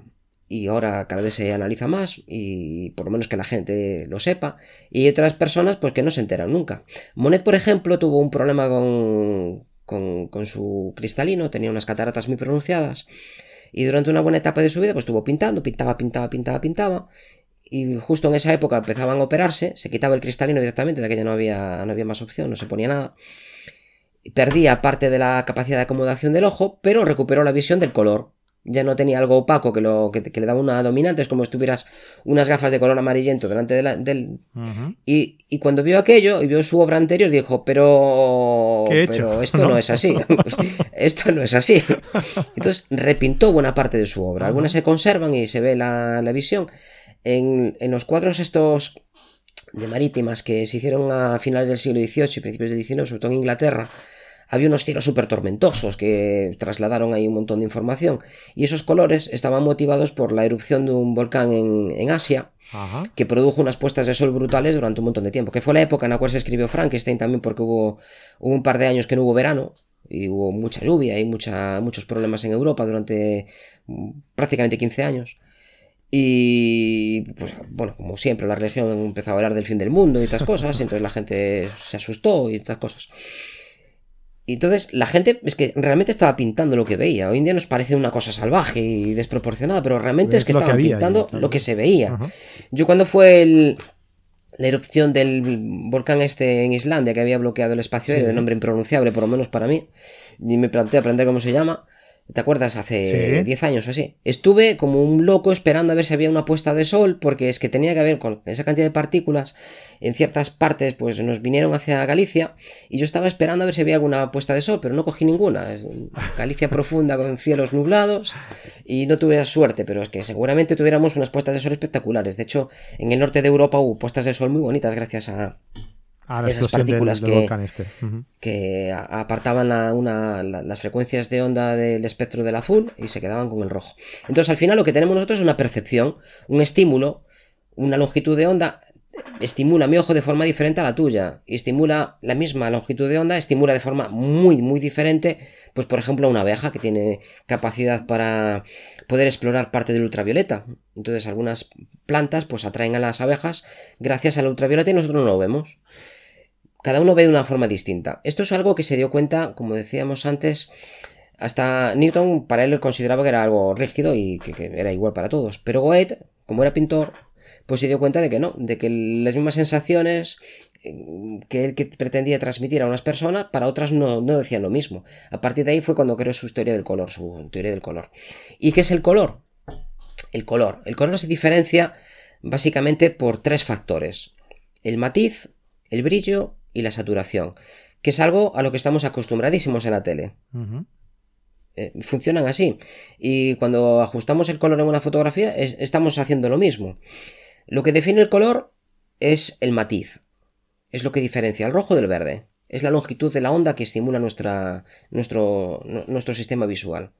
Y ahora cada vez se analiza más y por lo menos que la gente lo sepa. Y otras personas pues que no se enteran nunca. Monet, por ejemplo, tuvo un problema con, con, con su cristalino, tenía unas cataratas muy pronunciadas. Y durante una buena etapa de su vida, pues estuvo pintando, pintaba, pintaba, pintaba, pintaba. Y justo en esa época empezaban a operarse, se quitaba el cristalino directamente, de que ya no había, no había más opción, no se ponía nada. Perdía parte de la capacidad de acomodación del ojo, pero recuperó la visión del color. Ya no tenía algo opaco que, lo, que, que le daba una dominante, es como si tuvieras unas gafas de color amarillento delante de la, del... Ujú. Y, y cuando vio aquello y vio su obra anterior, dijo, pero, pero esto (laughs) no. es así. (laughs) esto no es así. Entonces repintó buena parte de su obra. Algunas se conservan y se ve la, la visión. En, en los cuadros estos de marítimas que se hicieron a finales del siglo XVIII y principios del XIX, sobre todo en Inglaterra, había unos cielos súper tormentosos que trasladaron ahí un montón de información. Y esos colores estaban motivados por la erupción de un volcán en, en Asia, Ajá. que produjo unas puestas de sol brutales durante un montón de tiempo, que fue la época en la cual se escribió Frankenstein también porque hubo, hubo un par de años que no hubo verano y hubo mucha lluvia y mucha, muchos problemas en Europa durante mm, prácticamente 15 años. Y pues bueno, como siempre, la religión empezó a hablar del fin del mundo y estas cosas, y entonces la gente se asustó y estas cosas. Y entonces la gente es que realmente estaba pintando lo que veía. Hoy en día nos parece una cosa salvaje y desproporcionada, pero realmente es, Es que lo que estaban había, pintando claro. lo que se veía. Ajá. Yo cuando fue el- la erupción del volcán este en Islandia que había bloqueado el espacio Sí. aéreo de nombre impronunciable, por lo menos para mí, y me planteé aprender cómo se llama. ¿Te acuerdas? Hace Sí. 10 años o así. Estuve como un loco esperando a ver si había una puesta de sol, porque es que tenía que haber con esa cantidad de partículas en ciertas partes, pues nos vinieron hacia Galicia, y yo estaba esperando a ver si había alguna puesta de sol, pero no cogí ninguna. Es Galicia profunda con cielos nublados, y no tuve suerte, pero es que seguramente tuviéramos unas puestas de sol espectaculares. De hecho, en el norte de Europa hubo puestas de sol muy bonitas gracias a, Ah, la Esas del, partículas del que- este. Que apartaban la- una- la- las frecuencias de onda del espectro del azul y se quedaban con el rojo. Entonces, al final, lo que tenemos nosotros es una percepción, un estímulo, una longitud de onda. Estimula mi ojo de forma diferente a la tuya y estimula la misma longitud de onda, estimula de forma muy, muy diferente, pues por ejemplo, a una abeja que tiene capacidad para poder explorar parte del ultravioleta. Entonces, algunas plantas pues atraen a las abejas gracias al ultravioleta y nosotros no lo vemos cada uno ve de una forma distinta. Esto es algo que se dio cuenta, como decíamos antes, hasta Newton, para él consideraba que era algo rígido y que, era igual para todos. Pero Goethe, como era pintor, pues se dio cuenta de que no, de que las mismas sensaciones eh, que él que pretendía transmitir a unas personas, para otras no, no decían lo mismo. A partir de ahí fue cuando creó su teoría del color, su teoría del color. ¿Y qué es el color? El color. El color se diferencia básicamente por tres factores. El matiz, el brillo y la saturación, que es algo a lo que estamos acostumbradísimos en la tele. Eh, funcionan así. Y cuando ajustamos el color en una fotografía, es- estamos haciendo lo mismo. Lo que define el color es el matiz. Es lo que diferencia el rojo del verde. Es la longitud de la onda que estimula nuestra, nuestro, nu- nuestro sistema visual.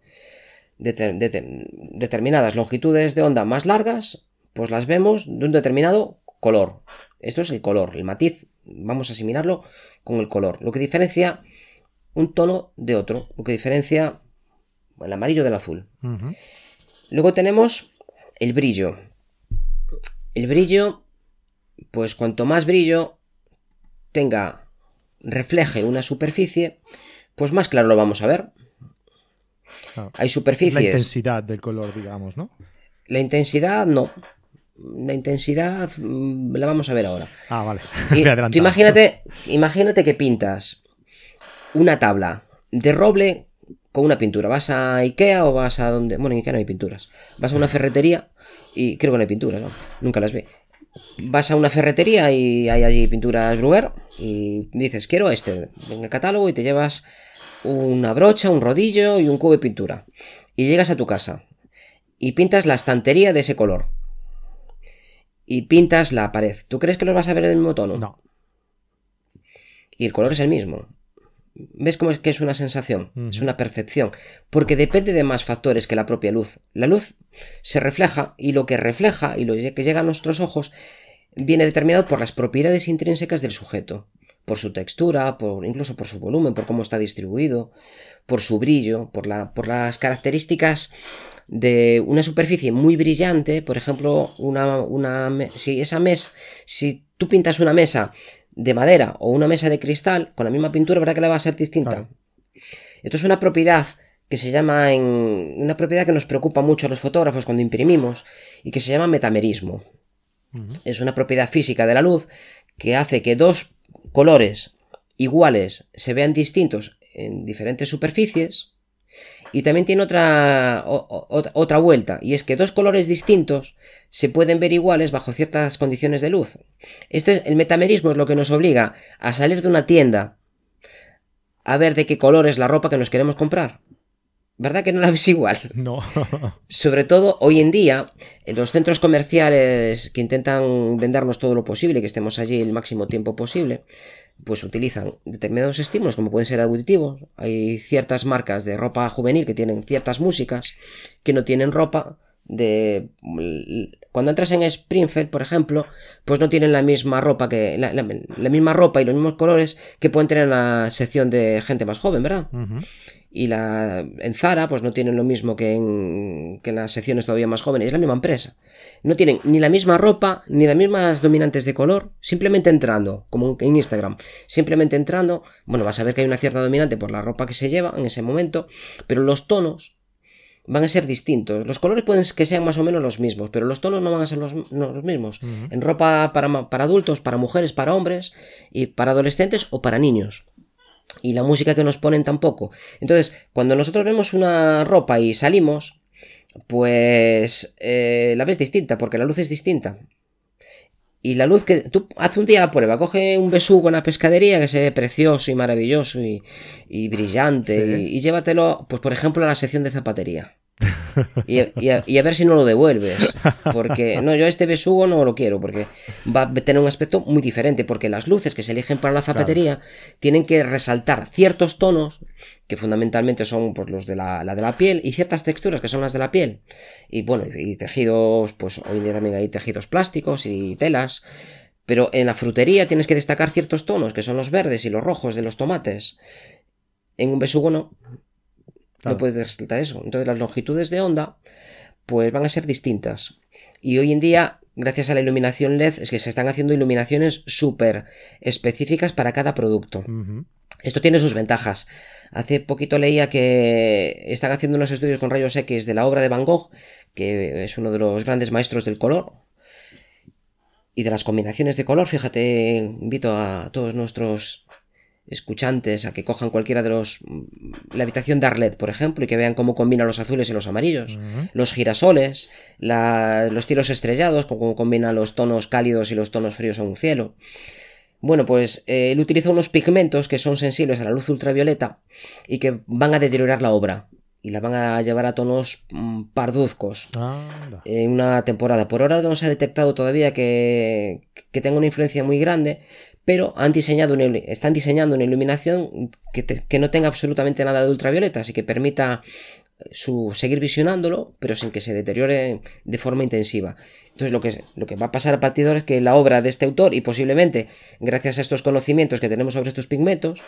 Deter- deter- determinadas longitudes de onda más largas, pues las vemos de un determinado color. Esto es el color, el matiz. Vamos a asimilarlo con el color. Lo que diferencia un tono de otro. Lo que diferencia el amarillo del azul. Luego tenemos el brillo. El brillo, pues cuanto más brillo tenga, refleje una superficie, pues más claro lo vamos a ver. Claro. Hay Es superficies. la intensidad del color, digamos, ¿no? La intensidad no. La intensidad mm, la vamos a ver ahora. Ah, vale. Y (laughs) tú imagínate, imagínate que pintas una tabla de roble con una pintura. ¿Vas a Ikea o vas a donde? Bueno, en Ikea no hay pinturas. Vas a una ferretería y creo que no hay pinturas, ¿no? Nunca las vi. Vas a una ferretería y hay allí pinturas Bruguer y dices, quiero este en el catálogo y te llevas una brocha, un rodillo y un cubo de pintura. Y llegas a tu casa y pintas la estantería de ese color. Y pintas la pared. ¿Tú crees que los vas a ver del mismo tono? No. Y el color es el mismo. ¿Ves cómo es que es una sensación? Es una percepción. Porque depende de más factores que la propia luz. La luz se refleja y lo que refleja y lo que llega a nuestros ojos viene determinado por las propiedades intrínsecas del sujeto. Por su textura, por, incluso por su volumen, por cómo está distribuido, por su brillo, por, la, por las características de una superficie muy brillante, por ejemplo, una, una si esa mesa, si tú pintas una mesa de madera o una mesa de cristal con la misma pintura, ¿verdad que la va a ser distinta? Esto es una propiedad que se llama en una propiedad que nos preocupa mucho a los fotógrafos cuando imprimimos y que se llama metamerismo. Es una propiedad física de la luz que hace que dos colores iguales se vean distintos en diferentes superficies y también tiene otra, otra vuelta, y es que dos colores distintos se pueden ver iguales bajo ciertas condiciones de luz. Esto es, el metamerismo es lo que nos obliga a salir de una tienda a ver de qué color es la ropa que nos queremos comprar. ¿Verdad que no la ves igual? (laughs) No. Sobre todo hoy en día, en los centros comerciales que intentan vendernos todo lo posible, que estemos allí el máximo tiempo posible, pues utilizan determinados estímulos como pueden ser auditivos. Hay ciertas marcas de ropa juvenil que tienen ciertas músicas que no tienen ropa de cuando entras en Springfield, por ejemplo, pues no tienen la misma ropa que la, misma ropa y los mismos colores que pueden tener en la sección de gente más joven, ¿verdad? Y la, en Zara pues no tienen lo mismo que en, que las secciones todavía más jóvenes, es la misma empresa. No tienen ni la misma ropa, ni las mismas dominantes de color, simplemente entrando, como en Instagram, simplemente entrando, bueno, vas a ver que hay una cierta dominante por la ropa que se lleva en ese momento, pero los tonos van a ser distintos. Los colores pueden que sean más o menos los mismos, pero los tonos no van a ser los, mismos. En ropa para, para adultos, para mujeres, para hombres, y para adolescentes o para niños y la música que nos ponen tampoco. Entonces, cuando nosotros vemos una ropa y salimos, pues eh, la ves distinta, porque la luz es distinta. Y la luz que tú hace un día la prueba, coge un besugo en la pescadería que se ve precioso y maravilloso y, brillante y, y, llévatelo, pues por ejemplo, a la sección de zapatería. Y, a, ver si no lo devuelves. Porque no, yo este besugo no lo quiero, porque va a tener un aspecto muy diferente. Porque las luces que se eligen para la zapatería tienen que resaltar ciertos tonos, que fundamentalmente son pues, los de la, de la piel, y ciertas texturas que son las de la piel. Y bueno, y tejidos, pues hoy en día también hay tejidos plásticos y telas. Pero en la frutería tienes que destacar ciertos tonos, que son los verdes y los rojos de los tomates. En un besugo no. No puedes resaltar eso. Entonces las longitudes de onda pues van a ser distintas. Y hoy en día, gracias a la iluminación LED, es que se están haciendo iluminaciones súper específicas para cada producto. Esto tiene sus ventajas. Hace poquito leía que están haciendo unos estudios con rayos X de la obra de Van Gogh, que es uno de los grandes maestros del color. Y de las combinaciones de color, fíjate, invito a todos nuestros escuchantes a que cojan cualquiera de los la habitación de Arlet, por ejemplo, y que vean cómo combina los azules y los amarillos, los girasoles, los cielos estrellados, cómo combina los tonos cálidos y los tonos fríos en un cielo. Bueno, pues eh, él utiliza unos pigmentos que son sensibles a la luz ultravioleta y que van a deteriorar la obra y la van a llevar a tonos mm, parduzcos en una temporada. Por ahora no se ha detectado todavía que, que tenga una influencia muy grande, pero han diseñado están diseñando una iluminación que, no tenga absolutamente nada de ultravioleta, así que permita eh, su, seguir visionándolo, pero sin que se deteriore de forma intensiva. Entonces lo que, lo que va a pasar a partir de ahora es que la obra de este autor, y posiblemente gracias a estos conocimientos que tenemos sobre estos pigmentos,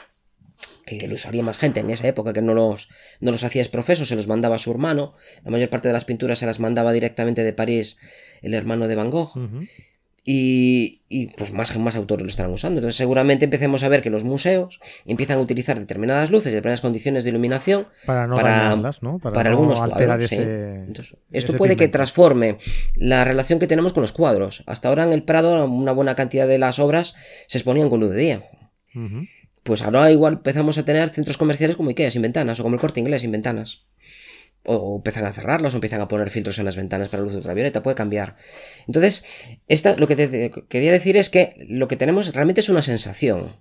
que lo usaría más gente en esa época que no los, no los hacía profeso, se los mandaba a su hermano, la mayor parte de las pinturas se las mandaba directamente de París el hermano de Van Gogh, y, pues más, más autores lo estarán usando. Entonces seguramente empecemos a ver que los museos empiezan a utilizar determinadas luces, determinadas condiciones de iluminación para no para, ¿no? Para, algunos alterar ese, esto puede que transforme la relación que tenemos con los cuadros. Hasta ahora en el Prado una buena cantidad de las obras se exponían con luz de día. Pues ahora igual empezamos a tener centros comerciales como Ikea sin ventanas o como el Corte Inglés sin ventanas o empiezan a cerrarlos, o empiezan a poner filtros en las ventanas para luz ultravioleta, puede cambiar. Entonces, esta, lo que te, quería decir es que lo que tenemos realmente es una sensación.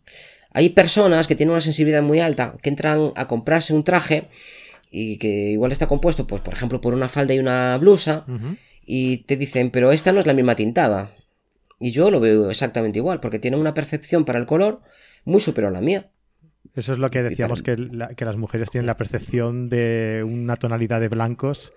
Hay personas que tienen una sensibilidad muy alta, que entran a comprarse un traje y que igual está compuesto, pues, por ejemplo, por una falda y una blusa, y te dicen, pero esta no es la misma tintada. Y yo lo veo exactamente igual, porque tiene una percepción para el color muy superior a la mía. Eso es lo que decíamos, que, que, las mujeres tienen la percepción de una tonalidad de blancos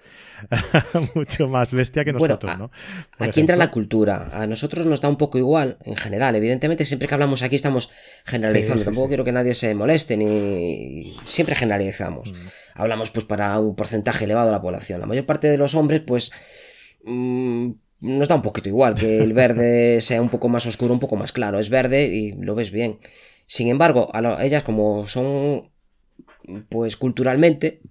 (laughs) mucho más bestia que nosotros, ¿no? aquí entra la cultura. A nosotros nos da un poco igual, en general. Evidentemente, siempre que hablamos aquí estamos generalizando. Tampoco quiero que nadie se moleste, ni siempre generalizamos. Mm. Hablamos pues para un porcentaje elevado de la población. La mayor parte de los hombres, pues... Mm, nos da un poquito igual que el verde (laughs) sea un poco más oscuro, un poco más claro. Es verde y lo ves bien. Sin embargo, a ellas como son, pues culturalmente,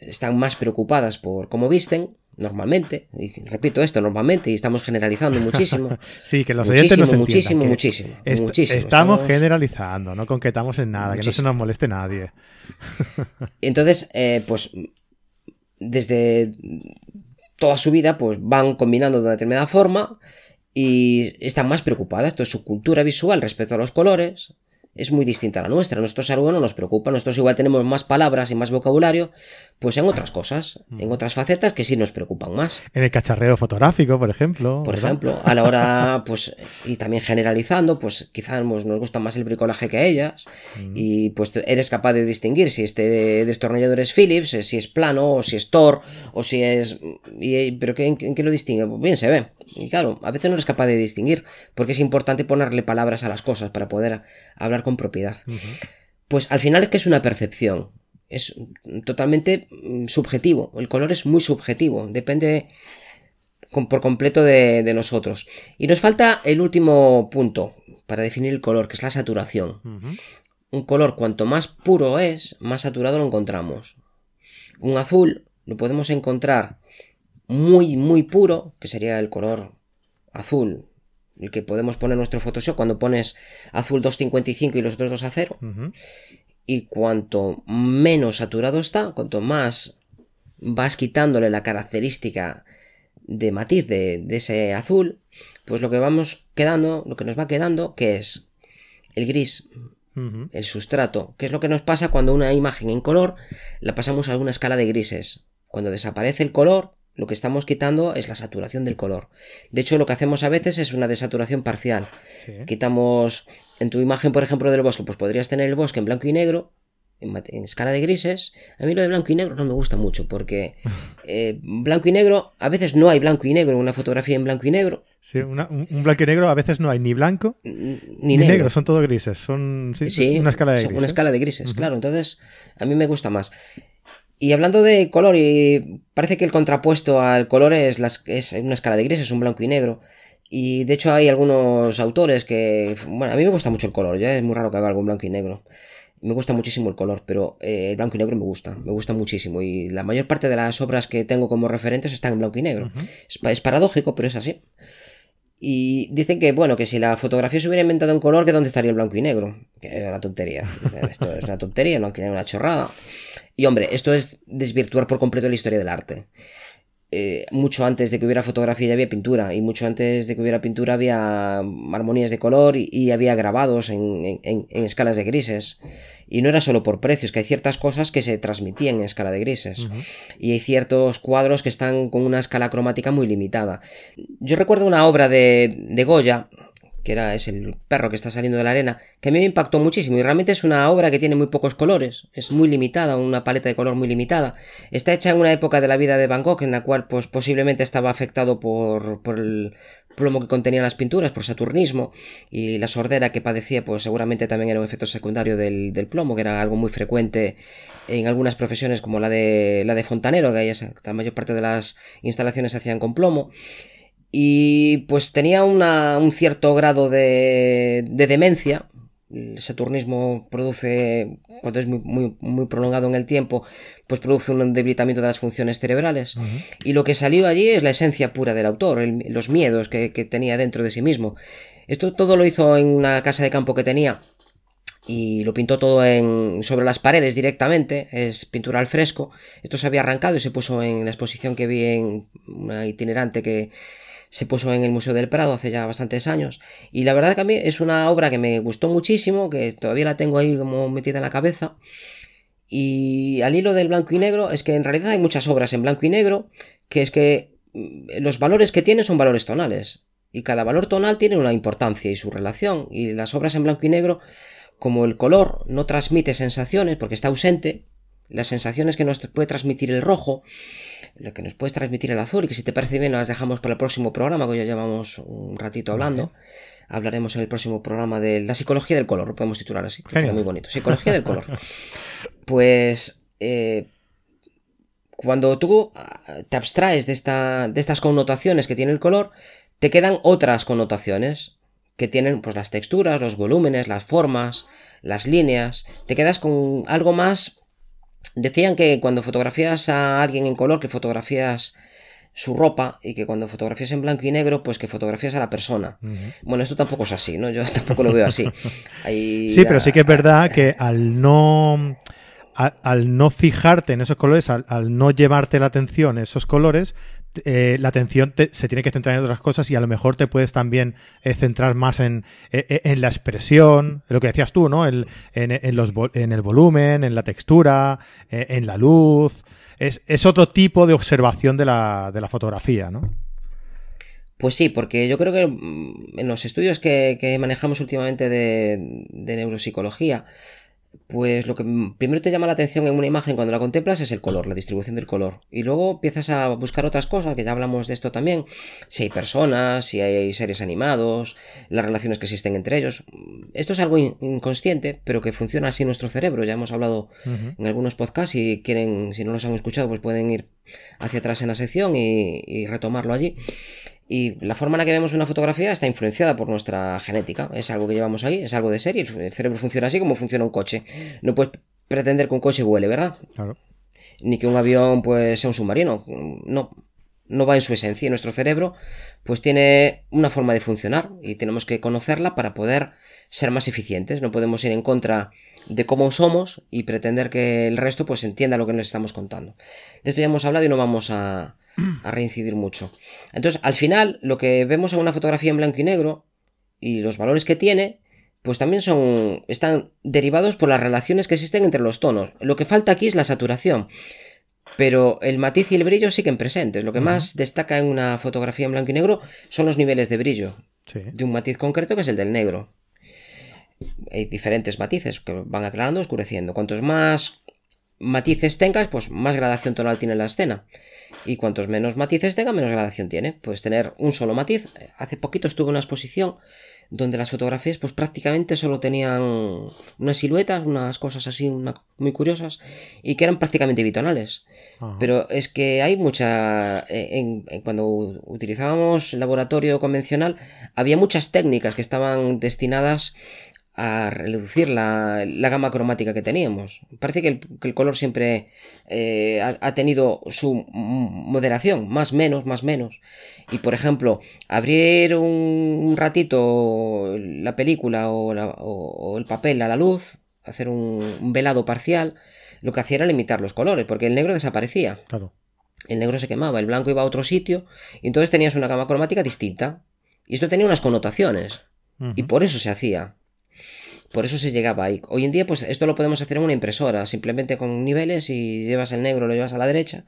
están más preocupadas por cómo visten, normalmente, y repito esto normalmente, y estamos generalizando muchísimo. (laughs) sí, que los oyentes nos muchísimo, muchísimo, muchísimo, Estamos, generalizando, no conquetamos en nada, que no se nos moleste nadie. (laughs) Entonces, eh, pues desde toda su vida, pues van combinando de una determinada forma y están más preocupadas. Esto es su cultura visual respecto a los colores, es muy distinta a la nuestra. Nosotros algo no nos preocupa. Nosotros igual tenemos más palabras y más vocabulario, pues en otras cosas, en mm. otras facetas que sí nos preocupan más. En el cacharreo fotográfico, por ejemplo. Por ejemplo, a la hora, (laughs) pues, y también generalizando, pues quizás nos, gusta más el bricolaje que a ellas. Mm. Y pues eres capaz de distinguir si este destornillador es Philips, si es plano, o si es Thor, o si es. pero ¿en, qué lo distingue? Pues bien se ve. Y claro, a veces no eres capaz de distinguir, porque es importante ponerle palabras a las cosas para poder hablar con propiedad. Pues al final es que es una percepción, es totalmente mm, subjetivo, el color es muy subjetivo, depende por completo de, nosotros. Y nos falta el último punto para definir el color, que es la saturación. Un color cuanto más puro es, más saturado lo encontramos. Un azul lo podemos encontrar muy, muy puro, que sería el color azul, el que podemos poner en nuestro Photoshop cuando pones azul 255 y los otros dos a cero. Y cuanto menos saturado está, cuanto más vas quitándole la característica de matiz de, ese azul, pues lo que vamos quedando, lo que nos va quedando, que es el gris, el sustrato, que es lo que nos pasa cuando una imagen en color la pasamos a una escala de grises. Cuando desaparece el color, lo que estamos quitando es la saturación del color. De hecho, lo que hacemos a veces es una desaturación parcial. Quitamos en tu imagen, por ejemplo, del bosque, pues podrías tener el bosque en blanco y negro, en, escala de grises. A mí lo de blanco y negro no me gusta mucho porque (laughs) eh, blanco y negro, a veces no hay blanco y negro en una fotografía en blanco y negro. Sí, un, blanco y negro a veces no hay ni blanco ni, negro. son todos grises. Son sí, una escala de grises. Una escala de grises, claro. Entonces, a mí me gusta más. Y hablando de color, y parece que el contrapuesto al color es, es una escala de grises, un blanco y negro. Y de hecho hay algunos autores que... Bueno, a mí me gusta mucho el color, ya es muy raro que haga algo en blanco y negro. Me gusta muchísimo el color, pero eh, el blanco y negro me gusta, me gusta muchísimo. Y la mayor parte de las obras que tengo como referentes están en blanco y negro. es, paradójico, pero es así. Y dicen que, bueno, que si la fotografía se hubiera inventado en color, que dónde estaría el blanco y negro. Que es una tontería. (laughs) Esto es una tontería, no quiere una chorrada. Y hombre, esto es desvirtuar por completo la historia del arte. Eh, mucho antes de que hubiera fotografía ya había pintura y mucho antes de que hubiera pintura había armonías de color y, había grabados en, escalas de grises. Y no era solo por precios que hay ciertas cosas que se transmitían en escala de grises. Y hay ciertos cuadros que están con una escala cromática muy limitada. Yo recuerdo una obra de, de Goya que era, es el perro que está saliendo de la arena, que a mí me impactó muchísimo y realmente es una obra que tiene muy pocos colores, es muy limitada, una paleta de color muy limitada. Está hecha en una época de la vida de Van Gogh en la cual pues posiblemente estaba afectado por, por el plomo que contenían las pinturas, por saturnismo y la sordera que padecía pues seguramente también era un efecto secundario del, del plomo, que era algo muy frecuente en algunas profesiones como la de, la de fontanero, que la mayor parte de las instalaciones se hacían con plomo y pues tenía un cierto grado de, demencia. El saturnismo produce, cuando es muy, muy, prolongado en el tiempo, pues produce un debilitamiento de las funciones cerebrales. Y lo que salió allí es la esencia pura del autor, los miedos que, tenía dentro de sí mismo. Esto todo lo hizo en una casa de campo que tenía y lo pintó todo en, sobre las paredes directamente, es pintura al fresco. Esto se había arrancado y se puso en la exposición que vi en una itinerante que, se puso en el Museo del Prado hace ya bastantes años. Y la verdad que a mí es una obra que me gustó muchísimo, que todavía la tengo ahí como metida en la cabeza. Y al hilo del blanco y negro es que en realidad hay muchas obras en blanco y negro, que es que mm, los valores que tienen son valores tonales. Y cada valor tonal tiene una importancia y su relación. Y las obras en blanco y negro como el color no transmite sensaciones porque está ausente, las sensaciones que nos puede transmitir el rojo, lo que nos puede transmitir el azul, y que si te parece bien las dejamos para el próximo programa, que ya llevamos un ratito hablando. Hablaremos en el próximo programa de la psicología del color, lo podemos titular así, muy bonito. Psicología del color. (laughs) Pues eh, cuando tú ah, te abstraes de, esta, de estas connotaciones que tiene el color, te quedan otras connotaciones que tienen pues las texturas, los volúmenes, las formas, las líneas. Te quedas con algo más Decían que cuando fotografías a alguien en color, que fotografías su ropa y que cuando fotografías en blanco y negro, pues que fotografías a la persona. Bueno, esto tampoco es así, ¿no? Yo (laughs) tampoco lo veo así. sí, pero sí que es verdad (laughs) que al no al, no fijarte en esos colores, al, no llevarte la atención esos colores, eh, la atención se tiene que centrar en otras cosas y a lo mejor te puedes también eh, centrar más en, eh, en, la expresión, lo que decías tú, ¿no? En, los, en el volumen, en la textura, en la luz. Es, es, otro tipo de observación de la, de la fotografía, ¿no? Pues sí, porque yo creo que mm, en los estudios que, que manejamos últimamente de neuropsicología, pues lo que primero te llama la atención en una imagen cuando la contemplas es el color, la distribución del color. Y luego empiezas a buscar otras cosas, que ya hablamos de esto también. Si hay personas, si hay seres animados, las relaciones que existen entre ellos. Esto es algo inconsciente, pero que funciona así en nuestro cerebro. Ya hemos hablado en algunos podcasts y quieren, si no los han escuchado, pues pueden ir hacia atrás en la sección y retomarlo allí. Y la forma en la que vemos una fotografía está influenciada por nuestra genética. Es algo que llevamos ahí, es algo de serie. El cerebro funciona así como funciona un coche. No puedes pretender que un coche huele, ¿verdad? Claro. Ni que un avión pues sea un submarino. No, no va en su esencia. Nuestro cerebro pues tiene una forma de funcionar y tenemos que conocerla para poder ser más eficientes. No podemos ir en contra de cómo somos y pretender que el resto pues entienda lo que nos estamos contando. De esto ya hemos hablado y no vamos a, a reincidir mucho. Entonces, al final, lo que vemos en una fotografía en blanco y negro y los valores que tiene, pues también son están derivados por las relaciones que existen entre los tonos. Lo que falta aquí es la saturación. Pero el matiz y el brillo siguen presentes. Lo que más destaca en una fotografía en blanco y negro son los niveles de brillo de un matiz concreto que es el del negro. Hay diferentes matices que van aclarando, oscureciendo. Cuantos más matices tengas, pues más gradación tonal tiene la escena. Y cuantos menos matices tenga, menos gradación tiene. Puedes tener un solo matiz. Hace poquito estuve en una exposición donde las fotografías pues prácticamente solo tenían unas siluetas, unas cosas así muy curiosas y que eran prácticamente bitonales. Pero es que hay mucha... En, cuando utilizábamos laboratorio convencional había muchas técnicas que estaban destinadas a reducir la, gama cromática que teníamos. Parece que el, color siempre eh, ha, tenido su moderación, más menos, más menos. Y por ejemplo, abrir un, ratito la película o, el papel a la luz, hacer un, velado parcial, lo que hacía era limitar los colores, porque el negro desaparecía. Claro. El negro se quemaba, el blanco iba a otro sitio, y entonces tenías una gama cromática distinta. Y esto tenía unas connotaciones. Y por eso se hacía. Por eso se llegaba ahí. Hoy en día, pues esto lo podemos hacer en una impresora, simplemente con niveles y llevas el negro, lo llevas a la derecha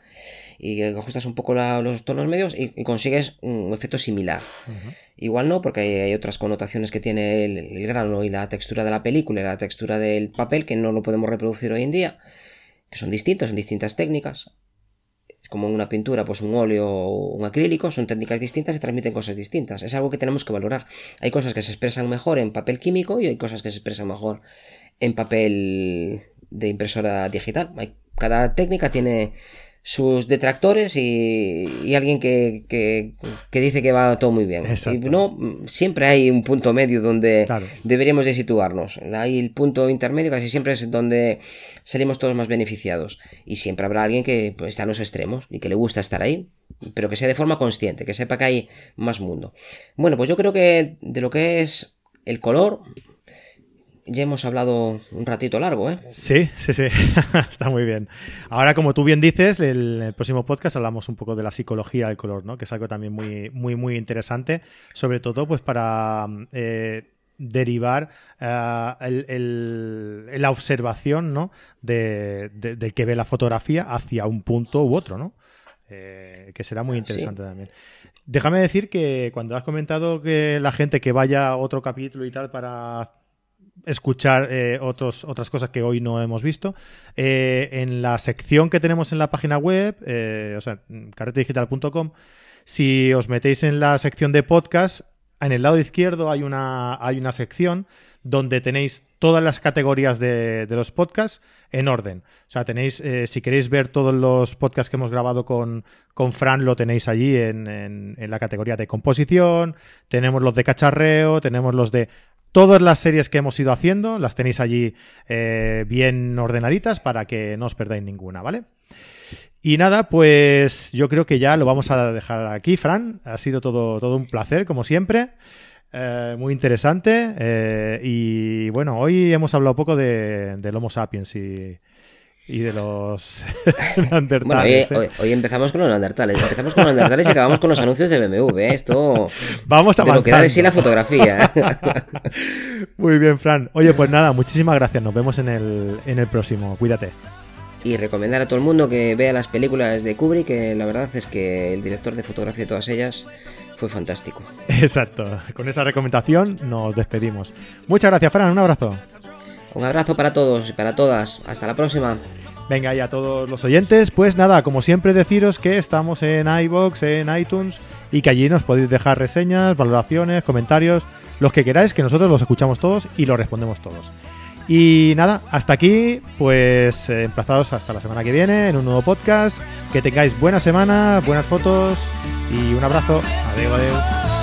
y ajustas un poco los tonos medios y, consigues un efecto similar. Igual no, porque hay, otras connotaciones que tiene el, grano y la textura de la película y la textura del papel que no lo podemos reproducir hoy en día, que son distintos en distintas técnicas como una pintura, pues un óleo o un acrílico, son técnicas distintas y transmiten cosas distintas. Es algo que tenemos que valorar. Hay cosas que se expresan mejor en papel químico y hay cosas que se expresan mejor en papel de impresora digital. cada técnica tiene sus detractores y, alguien que, dice que va todo muy bien. Y no, siempre hay un punto medio donde deberíamos de situarnos. Hay el punto intermedio casi siempre es donde salimos todos más beneficiados. Y siempre habrá alguien que pues, está en los extremos y que le gusta estar ahí, pero que sea de forma consciente, que sepa que hay más mundo. Bueno, pues yo creo que de lo que es el color, ya hemos hablado un ratito largo, ¿eh? Sí, sí, sí, (laughs) está muy bien. Ahora, como tú bien dices, en el próximo podcast hablamos un poco de la psicología del color, ¿no? Que es algo también muy, muy, muy interesante, sobre todo pues para eh, derivar eh, la observación, ¿no? De, del que ve la fotografía hacia un punto u otro, ¿no? Eh, que será muy interesante también. Déjame decir que cuando has comentado que la gente que vaya a otro capítulo y tal para escuchar eh, otras cosas que hoy no hemos visto. Eh, en la sección que tenemos en la página web, o sea, carretedigital.com, si os metéis en la sección de podcast, en el lado izquierdo hay una, hay una sección donde tenéis todas las categorías de, los podcasts en orden. O sea, tenéis, eh, si queréis ver todos los podcasts que hemos grabado con, con Fran, lo tenéis allí en, en, la categoría de composición, tenemos los de cacharreo, tenemos los de... Todas las series que hemos ido haciendo las tenéis allí eh, bien ordenaditas para que no os perdáis ninguna, ¿vale? Y nada, pues yo creo que ya lo vamos a dejar aquí, Fran. Ha sido todo, todo un placer, como siempre. Eh, muy interesante. Eh, y bueno, hoy hemos hablado poco de, del Homo sapiens y, de los (laughs) neandertales. ¿eh? hoy, empezamos con los neandertales. Empezamos con los neandertales y acabamos con los anuncios de BMW. Esto. Vamos a lo que da de sí la fotografía. (laughs) Muy bien, Fran. Oye, pues nada, muchísimas gracias. Nos vemos en el, en el próximo. Cuídate. Y recomendar a todo el mundo que vea las películas de Kubrick, que la verdad es que el director de fotografía de todas ellas fue fantástico. (laughs) Exacto. Con esa recomendación nos despedimos. Muchas gracias, Fran. Un abrazo. Un abrazo para todos y para todas. Hasta la próxima. Venga, y a todos los oyentes, pues nada, como siempre deciros que estamos en iBox, en iTunes y que allí nos podéis dejar reseñas, valoraciones, comentarios, los que queráis, que nosotros los escuchamos todos y los respondemos todos. Y nada, hasta aquí, pues eh, emplazados hasta la semana que viene en un nuevo podcast. Que tengáis buena semana, buenas fotos y un abrazo. Adiós, adiós.